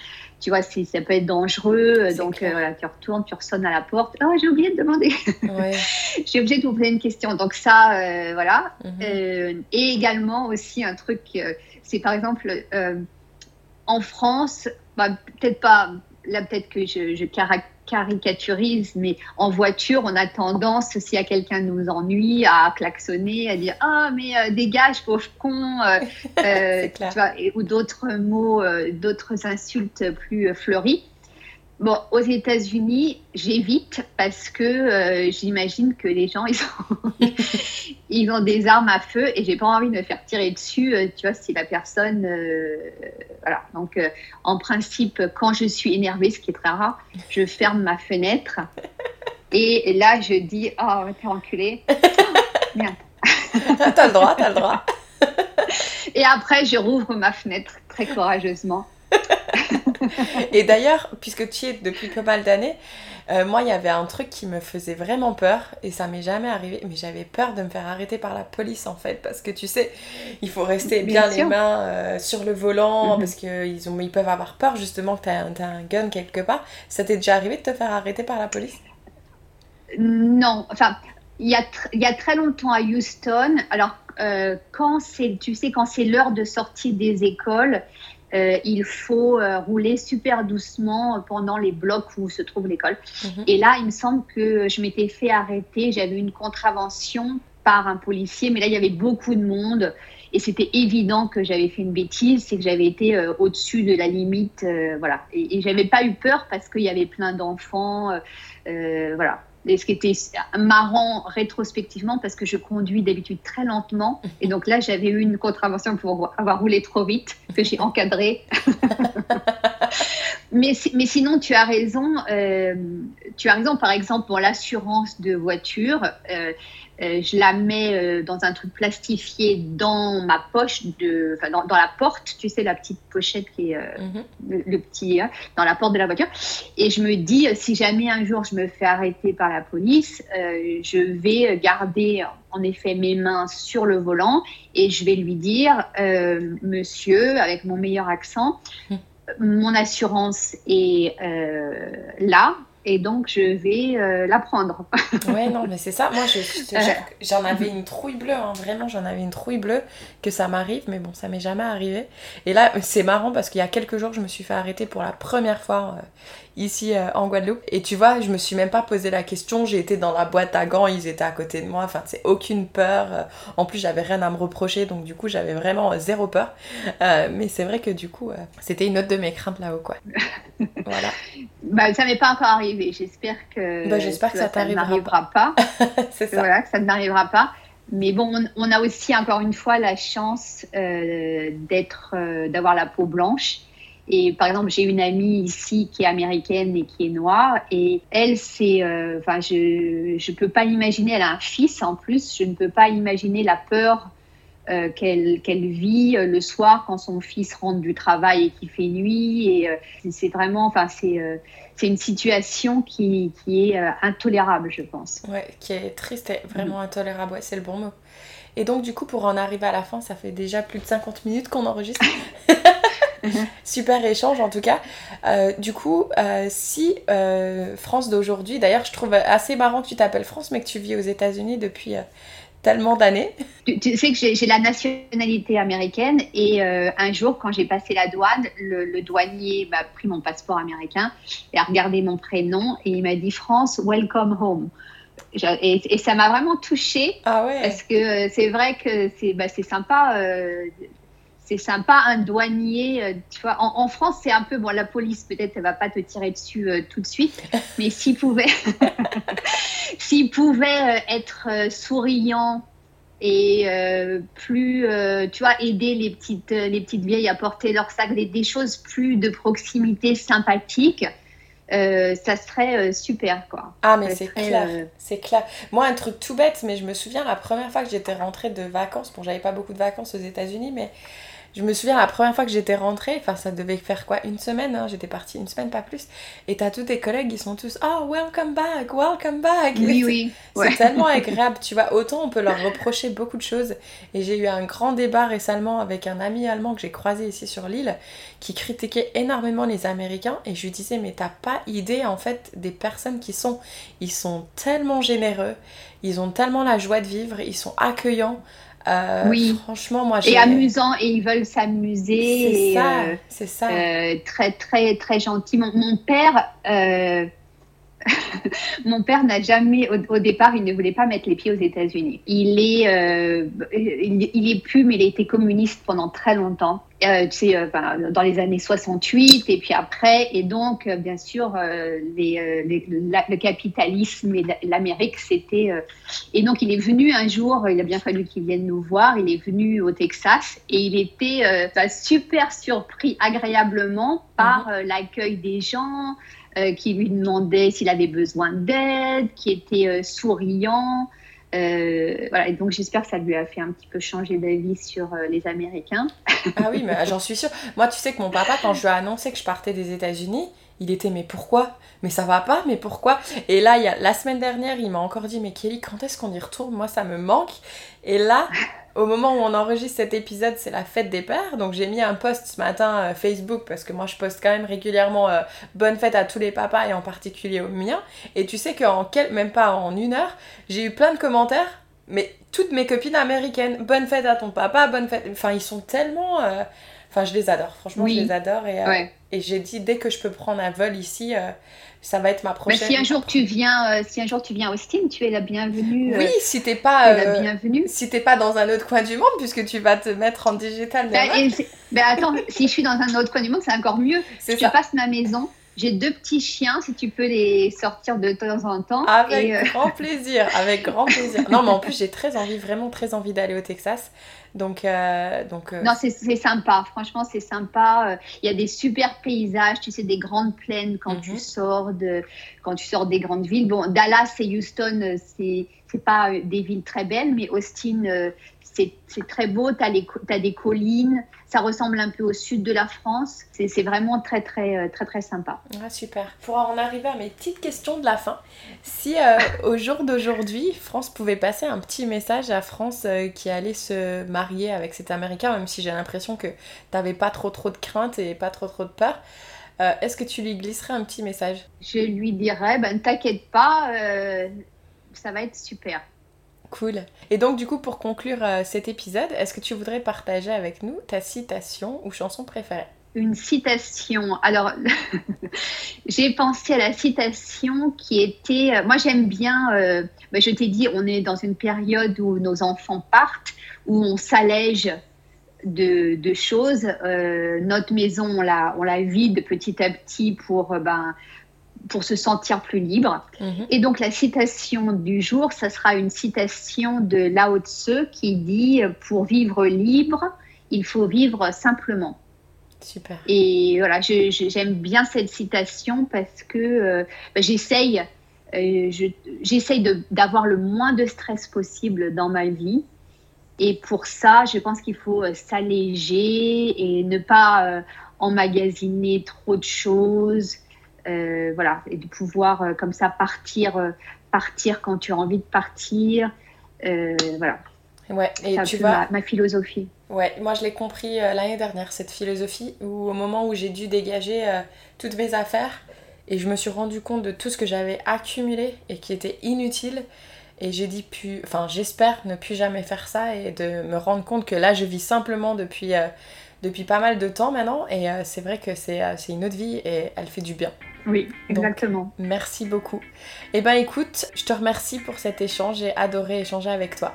tu vois, ça peut être dangereux. Donc euh, voilà, tu retournes, tu ressonnes à la porte. Oh, j'ai oublié de demander. j'ai oublié de vous poser une question. Donc ça, euh, voilà. Mhm. et également aussi un truc, c'est par exemple en France, bah, peut-être pas, là peut-être que je, caricaturise, mais en voiture, on a tendance, si à quelqu'un nous ennuie, à klaxonner, à dire Ah, mais euh, dégage, pauvre con, euh, euh, ou d'autres mots, d'autres insultes plus fleuries. Bon, aux États-Unis, j'évite parce que euh, j'imagine que les gens, ils ont, ils ont des armes à feu et j'ai pas envie de me faire tirer dessus, euh, tu vois, si la personne. Euh, voilà. Donc, en principe, quand je suis énervée, ce qui est très rare, je ferme ma fenêtre et là, je dis Oh, t'es enculé. merde. t'as le droit, t'as le droit. et après, je rouvre ma fenêtre très courageusement et d'ailleurs, puisque tu y es depuis pas mal d'années, euh, moi, il y avait un truc qui me faisait vraiment peur, et ça m'est jamais arrivé, mais j'avais peur de me faire arrêter par la police, en fait, parce que tu sais, il faut rester bien, les mains euh, sur le volant, mhm. parce qu'ils ils peuvent avoir peur, justement, que tu as, un gun quelque part. Ça t'est déjà arrivé de te faire arrêter par la police? Non, enfin, il y, a il y a très longtemps à Houston, alors euh, quand c'est, tu sais, quand c'est l'heure de sortie des écoles, euh, il faut euh, rouler super doucement pendant les blocs où se trouve l'école. Mhm. Et là, il me semble que je m'étais fait arrêter, j'avais une contravention par un policier, mais là, il y avait beaucoup de monde. Et c'était évident que j'avais fait une bêtise, c'est que j'avais été euh, au-dessus de la limite, voilà. Et, et j'avais pas eu peur parce qu'il y avait plein d'enfants, voilà ce qui était marrant rétrospectivement parce que je conduis d'habitude très lentement et donc là j'avais eu une contravention pour avoir roulé trop vite que j'ai encadré. mais, mais sinon tu as raison, euh, tu as raison par exemple pour l'assurance de voiture. Euh, euh, je la mets euh, dans un truc plastifié dans ma poche, de, dans, dans, la porte, tu sais, la petite pochette qui est euh, mhm. le, petit, hein, dans la porte de la voiture. Et je me dis, si jamais un jour je me fais arrêter par la police, je vais garder en effet mes mains sur le volant et je vais lui dire, monsieur, avec mon meilleur accent, mhm. mon assurance est là et donc je vais euh, l'apprendre. ouais, non, mais c'est ça. Moi, j'en avais une trouille bleue, hein. vraiment, j'en avais une trouille bleue que ça m'arrive, mais bon, ça m'est jamais arrivé. Et là, c'est marrant parce qu'il y a quelques jours, je me suis fait arrêter pour la première fois. Ici euh, en Guadeloupe. Et tu vois, je me suis même pas posé la question. J'ai été dans la boîte à gants, ils étaient à côté de moi. Enfin, c'est aucune peur. Euh, en plus, j'avais rien à me reprocher, donc du coup, j'avais vraiment euh, zéro peur. mais c'est vrai que du coup, c'était une autre de mes craintes là-haut, quoi. voilà. Bah, ça m'est pas encore arrivé. J'espère que, bah, j'espère que, ça, t'arrivera pas. c'est ça. Voilà, que ça n'arrivera pas. Mais bon, on, a aussi encore une fois la chance d'être, d'avoir la peau blanche Et par exemple, j'ai une amie ici qui est américaine et qui est noire. Et elle, c'est. euh, Enfin, je ne peux pas imaginer. Elle a un fils en plus. Je ne peux pas imaginer la peur euh, qu'elle qu'elle vit euh, le soir quand son fils rentre du travail et qu'il fait nuit. Et euh, c'est- vraiment. Enfin, c'est. euh, c'est une situation qui, qui est euh, intolérable, je pense. Ouais, qui est triste et vraiment intolérable, ouais, c'est le bon mot. Et donc, du coup, pour en arriver à la fin, ça fait déjà plus de 50 minutes qu'on enregistre. Super échange en tout cas. Euh, du coup, euh, si euh, France d'aujourd'hui, d'ailleurs, je trouve assez marrant que tu t'appelles France, mais que tu vis aux États-Unis depuis tellement d'années. Tu, tu sais que j'ai la nationalité américaine et un jour, quand j'ai passé la douane, le, le douanier m'a pris mon passeport américain et a regardé mon prénom et il m'a dit France, welcome home. Et, et ça m'a vraiment touchée Ah ouais. parce que c'est vrai que c'est bah, sympa. euh, c'est sympa un douanier, euh, tu vois. En, en France, c'est un peu bon. La police, peut-être, elle va pas te tirer dessus euh, tout de suite, mais s'il pouvait, s'il pouvait euh, être souriant et euh, plus, euh, tu vois, aider les petites, les petites vieilles à porter leur sac, des, des choses plus de proximité sympathiques, euh, ça serait euh, super, quoi. Ah mais c'est clair, euh, c'est clair. Moi un truc tout bête, mais je me souviens la première fois que j'étais rentrée de vacances, bon j'avais pas beaucoup de vacances aux États-Unis, mais je me souviens la première fois que j'étais rentrée, enfin ça devait faire quoi, une semaine, hein, j'étais partie une semaine pas plus, et t'as tous tes collègues qui sont tous oh welcome back, welcome back. Oui, oui. C'est Ouais. tellement agréable, tu vois. Autant on peut leur reprocher beaucoup de choses. Et j'ai eu un grand débat récemment avec un ami allemand que j'ai croisé ici sur l'île qui critiquait énormément les Américains. Et je lui disais, mais t'as pas idée en fait des personnes qui sont. Ils sont tellement généreux, ils ont tellement la joie de vivre, ils sont accueillants. Euh, Oui. Franchement, moi j'ai. Et amusant, et ils veulent s'amuser. C'est ça, euh, c'est ça. Euh, très très très gentil. Mon, mon père, euh, mon père n'a jamais, au, au départ, il ne voulait pas mettre les pieds aux États-Unis. Il est, euh, il, il est plus, mais il a été communiste pendant très longtemps. Euh, tu sais, euh, ben, dans les années 68 et puis après, et donc bien sûr, les, les- la- le capitalisme et la- l'Amérique, c'était. et donc il est venu un jour, il a bien fallu qu'il vienne nous voir. Il est venu au Texas et il était super surpris agréablement par euh, l'accueil des gens, euh, qui lui demandaient s'il avait besoin d'aide, qui était euh, souriant. Euh, voilà, et donc j'espère que ça lui a fait un petit peu changer d'avis sur les Américains. Ah oui, mais j'en suis sûre. Moi, tu sais que mon papa, quand je lui ai annoncé que je partais des États-Unis, il était mais pourquoi? Mais ça va pas, mais pourquoi? Et là, il y a, la semaine dernière, il m'a encore dit mais Kelly, quand est-ce qu'on y retourne? Moi, ça me manque. Et là, au moment où on enregistre cet épisode, c'est la fête des pères. Donc j'ai mis un post ce matin euh, Facebook parce que moi, je poste quand même régulièrement euh, bonne fête à tous les papas et en particulier au mien. Et tu sais qu'en quel... même pas en une heure, j'ai eu plein de commentaires. Mais toutes mes copines américaines, bonne fête à ton papa, bonne fête. Enfin, ils sont tellement. euh, Enfin, je les adore. Franchement, Oui. je les adore. Et, Ouais. Et j'ai dit, dès que je peux prendre un vol ici, euh, ça va être ma Bah, prochaine. si un jour tu viens, euh, si un jour tu viens à Austin, tu es la bienvenue. Oui, euh, si t'es tu pas. es la bienvenue. si t'es pas dans un autre coin du monde, puisque tu vas te mettre en digital Bah, et bah, attends, si je suis dans un autre coin du monde, c'est encore mieux. ça. passes ma maison. J'ai deux petits chiens, si tu peux les sortir de temps en temps. Avec Et, grand plaisir, avec grand plaisir. Non, mais en plus, j'ai très envie, vraiment très envie d'aller au Texas. Donc, euh, donc euh, Non, c'est sympa. Franchement, c'est sympa. Euh, Il y a des super paysages, tu sais, des grandes plaines quand Mhm. tu sors de, quand tu sors des grandes villes. Bon, Dallas et Houston, euh, c'est c'est pas euh, des villes très belles, mais Austin, euh, c'est très beau. Tu as, des collines. Ça ressemble un peu au sud de la France. C'est vraiment très, très, euh, très, très sympa. Ah, super. Pour en arriver à mes petites questions de la fin, si euh, au jour d'aujourd'hui, France pouvait passer un petit message à France euh, qui allait se marier avec cet Américain, même si j'ai l'impression que t'avais pas trop trop de crainte et pas trop trop de peur, euh, est-ce que tu lui glisserais un petit message? Je lui dirais, ben, ne t'inquiète pas, ça va être super. Cool. Et donc du coup, pour conclure euh, cet épisode, est-ce que tu voudrais partager avec nous ta citation ou chanson préférée? Une citation. Alors, j'ai pensé à la citation qui était. euh, Moi, j'aime bien. euh, ben, je t'ai dit, on est dans une période où nos enfants partent, où on s'allège de, choses. Notre maison, on la, on la vide petit à petit pour, ben, pour se sentir plus libre. Mhm. Et donc la citation du jour, ça sera une citation de Lao Tse qui dit Pour vivre libre, il faut vivre simplement. Super. Et voilà, j'aime bien cette citation parce que euh, bah, j'essaye euh, j'essaye d'avoir le moins de stress possible dans ma vie. Et pour ça, je pense qu'il faut euh, s'alléger et ne pas emmagasiner trop de choses. Voilà, et de pouvoir comme ça partir, partir quand tu as envie de partir. voilà. Ouais, et tu vois. ma philosophie. Ouais, moi je l'ai compris euh, l'année dernière, cette philosophie, où au moment où j'ai dû dégager euh, toutes mes affaires, et je me suis rendu compte de tout ce que j'avais accumulé et qui était inutile, et j'ai dit, puis, enfin j'espère ne plus jamais faire ça, et de me rendre compte que là je vis simplement depuis, euh, depuis pas mal de temps maintenant, et c'est vrai que c'est une autre vie, et elle fait du bien. Oui, exactement. merci beaucoup. Eh ben écoute, je te remercie pour cet échange, j'ai adoré échanger avec toi.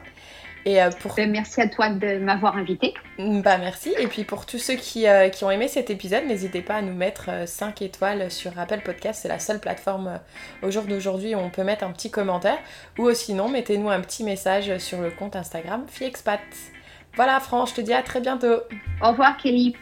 Et euh, pour... Ben, merci à toi de m'avoir invité. Bah merci. Et puis pour tous ceux qui, euh, qui ont aimé cet épisode, n'hésitez pas à nous mettre 5 euh, étoiles sur Apple Podcast. C'est la seule plateforme au jour d'aujourd'hui où on peut mettre un petit commentaire. Ou sinon, mettez-nous un petit message sur le compte Instagram FiExpat. Voilà, France, je te dis à très bientôt. Au revoir, Kelly.